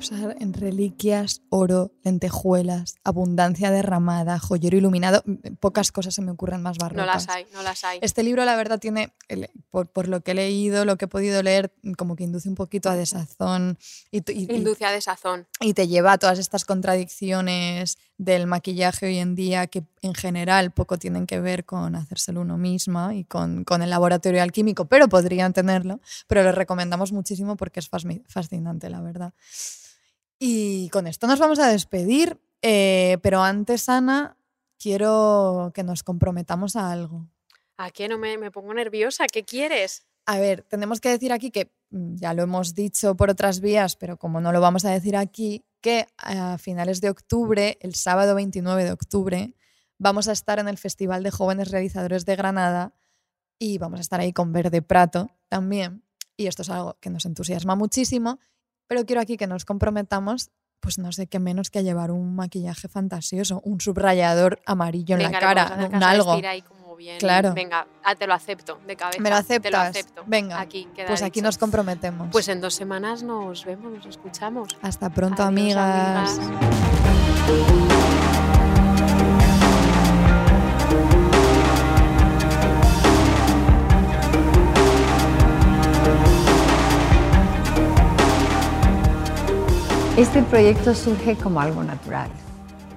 Sea, en reliquias, oro, lentejuelas, abundancia derramada, joyero iluminado, pocas cosas se me ocurren más barrocas. No las hay, no las hay. Este libro, la verdad, tiene, por, por lo que he leído, lo que he podido leer, como que induce un poquito a desazón y, y- Induce a desazón. y te lleva a todas estas contradicciones del maquillaje hoy en día que en general poco tienen que ver con hacérselo uno misma y con, con el laboratorio alquímico, pero podrían tenerlo. Pero les recomendamos muchísimo porque es fascinante, la verdad. Y con esto nos vamos a despedir, eh, pero antes, Ana, quiero que nos comprometamos a algo. ¿A qué no me, me pongo nerviosa? ¿Qué quieres? A ver, tenemos que decir aquí que mm, ya lo hemos dicho por otras vías, pero como no lo vamos a decir aquí, que a finales de octubre, el sábado 29 de octubre, vamos a estar en el Festival de Jóvenes Realizadores de Granada y vamos a estar ahí con Verde Prato también. Y esto es algo que nos entusiasma muchísimo, pero quiero aquí que nos comprometamos, pues no sé qué menos que a llevar un maquillaje fantasioso, un subrayador amarillo en la cara, un algo. ahí como bien. Claro. Venga, ah, te lo acepto de cabeza. ¿Me lo Te aceptas? lo acepto. Venga, Aquí pues aquí dicho. nos comprometemos. Pues en dos semanas nos vemos, nos escuchamos. Hasta pronto, Adiós, amigas. amigas. Este proyecto surge como algo natural.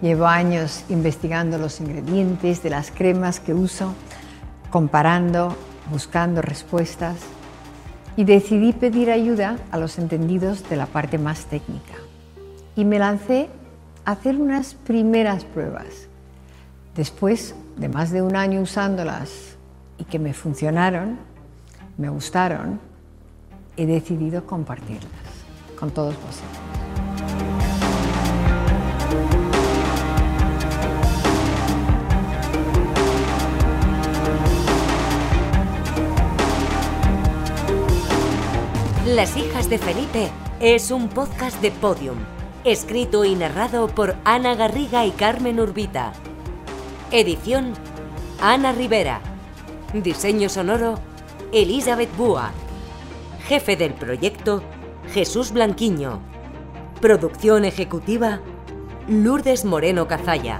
Llevo años investigando los ingredientes de las cremas que uso, comparando, buscando respuestas y decidí pedir ayuda a los entendidos de la parte más técnica. Y me lancé a hacer unas primeras pruebas. Después de más de un año usándolas y que me funcionaron, me gustaron, he decidido compartirlas con todos vosotros. Las hijas de Felipe es un podcast de Podium, escrito y narrado por Ana Garriga y Carmen Urbita. Edición Ana Rivera. Diseño sonoro Elizabeth Búa. Jefe del proyecto Jesús Blanquiño. Producción ejecutiva Lourdes Moreno Cazalla.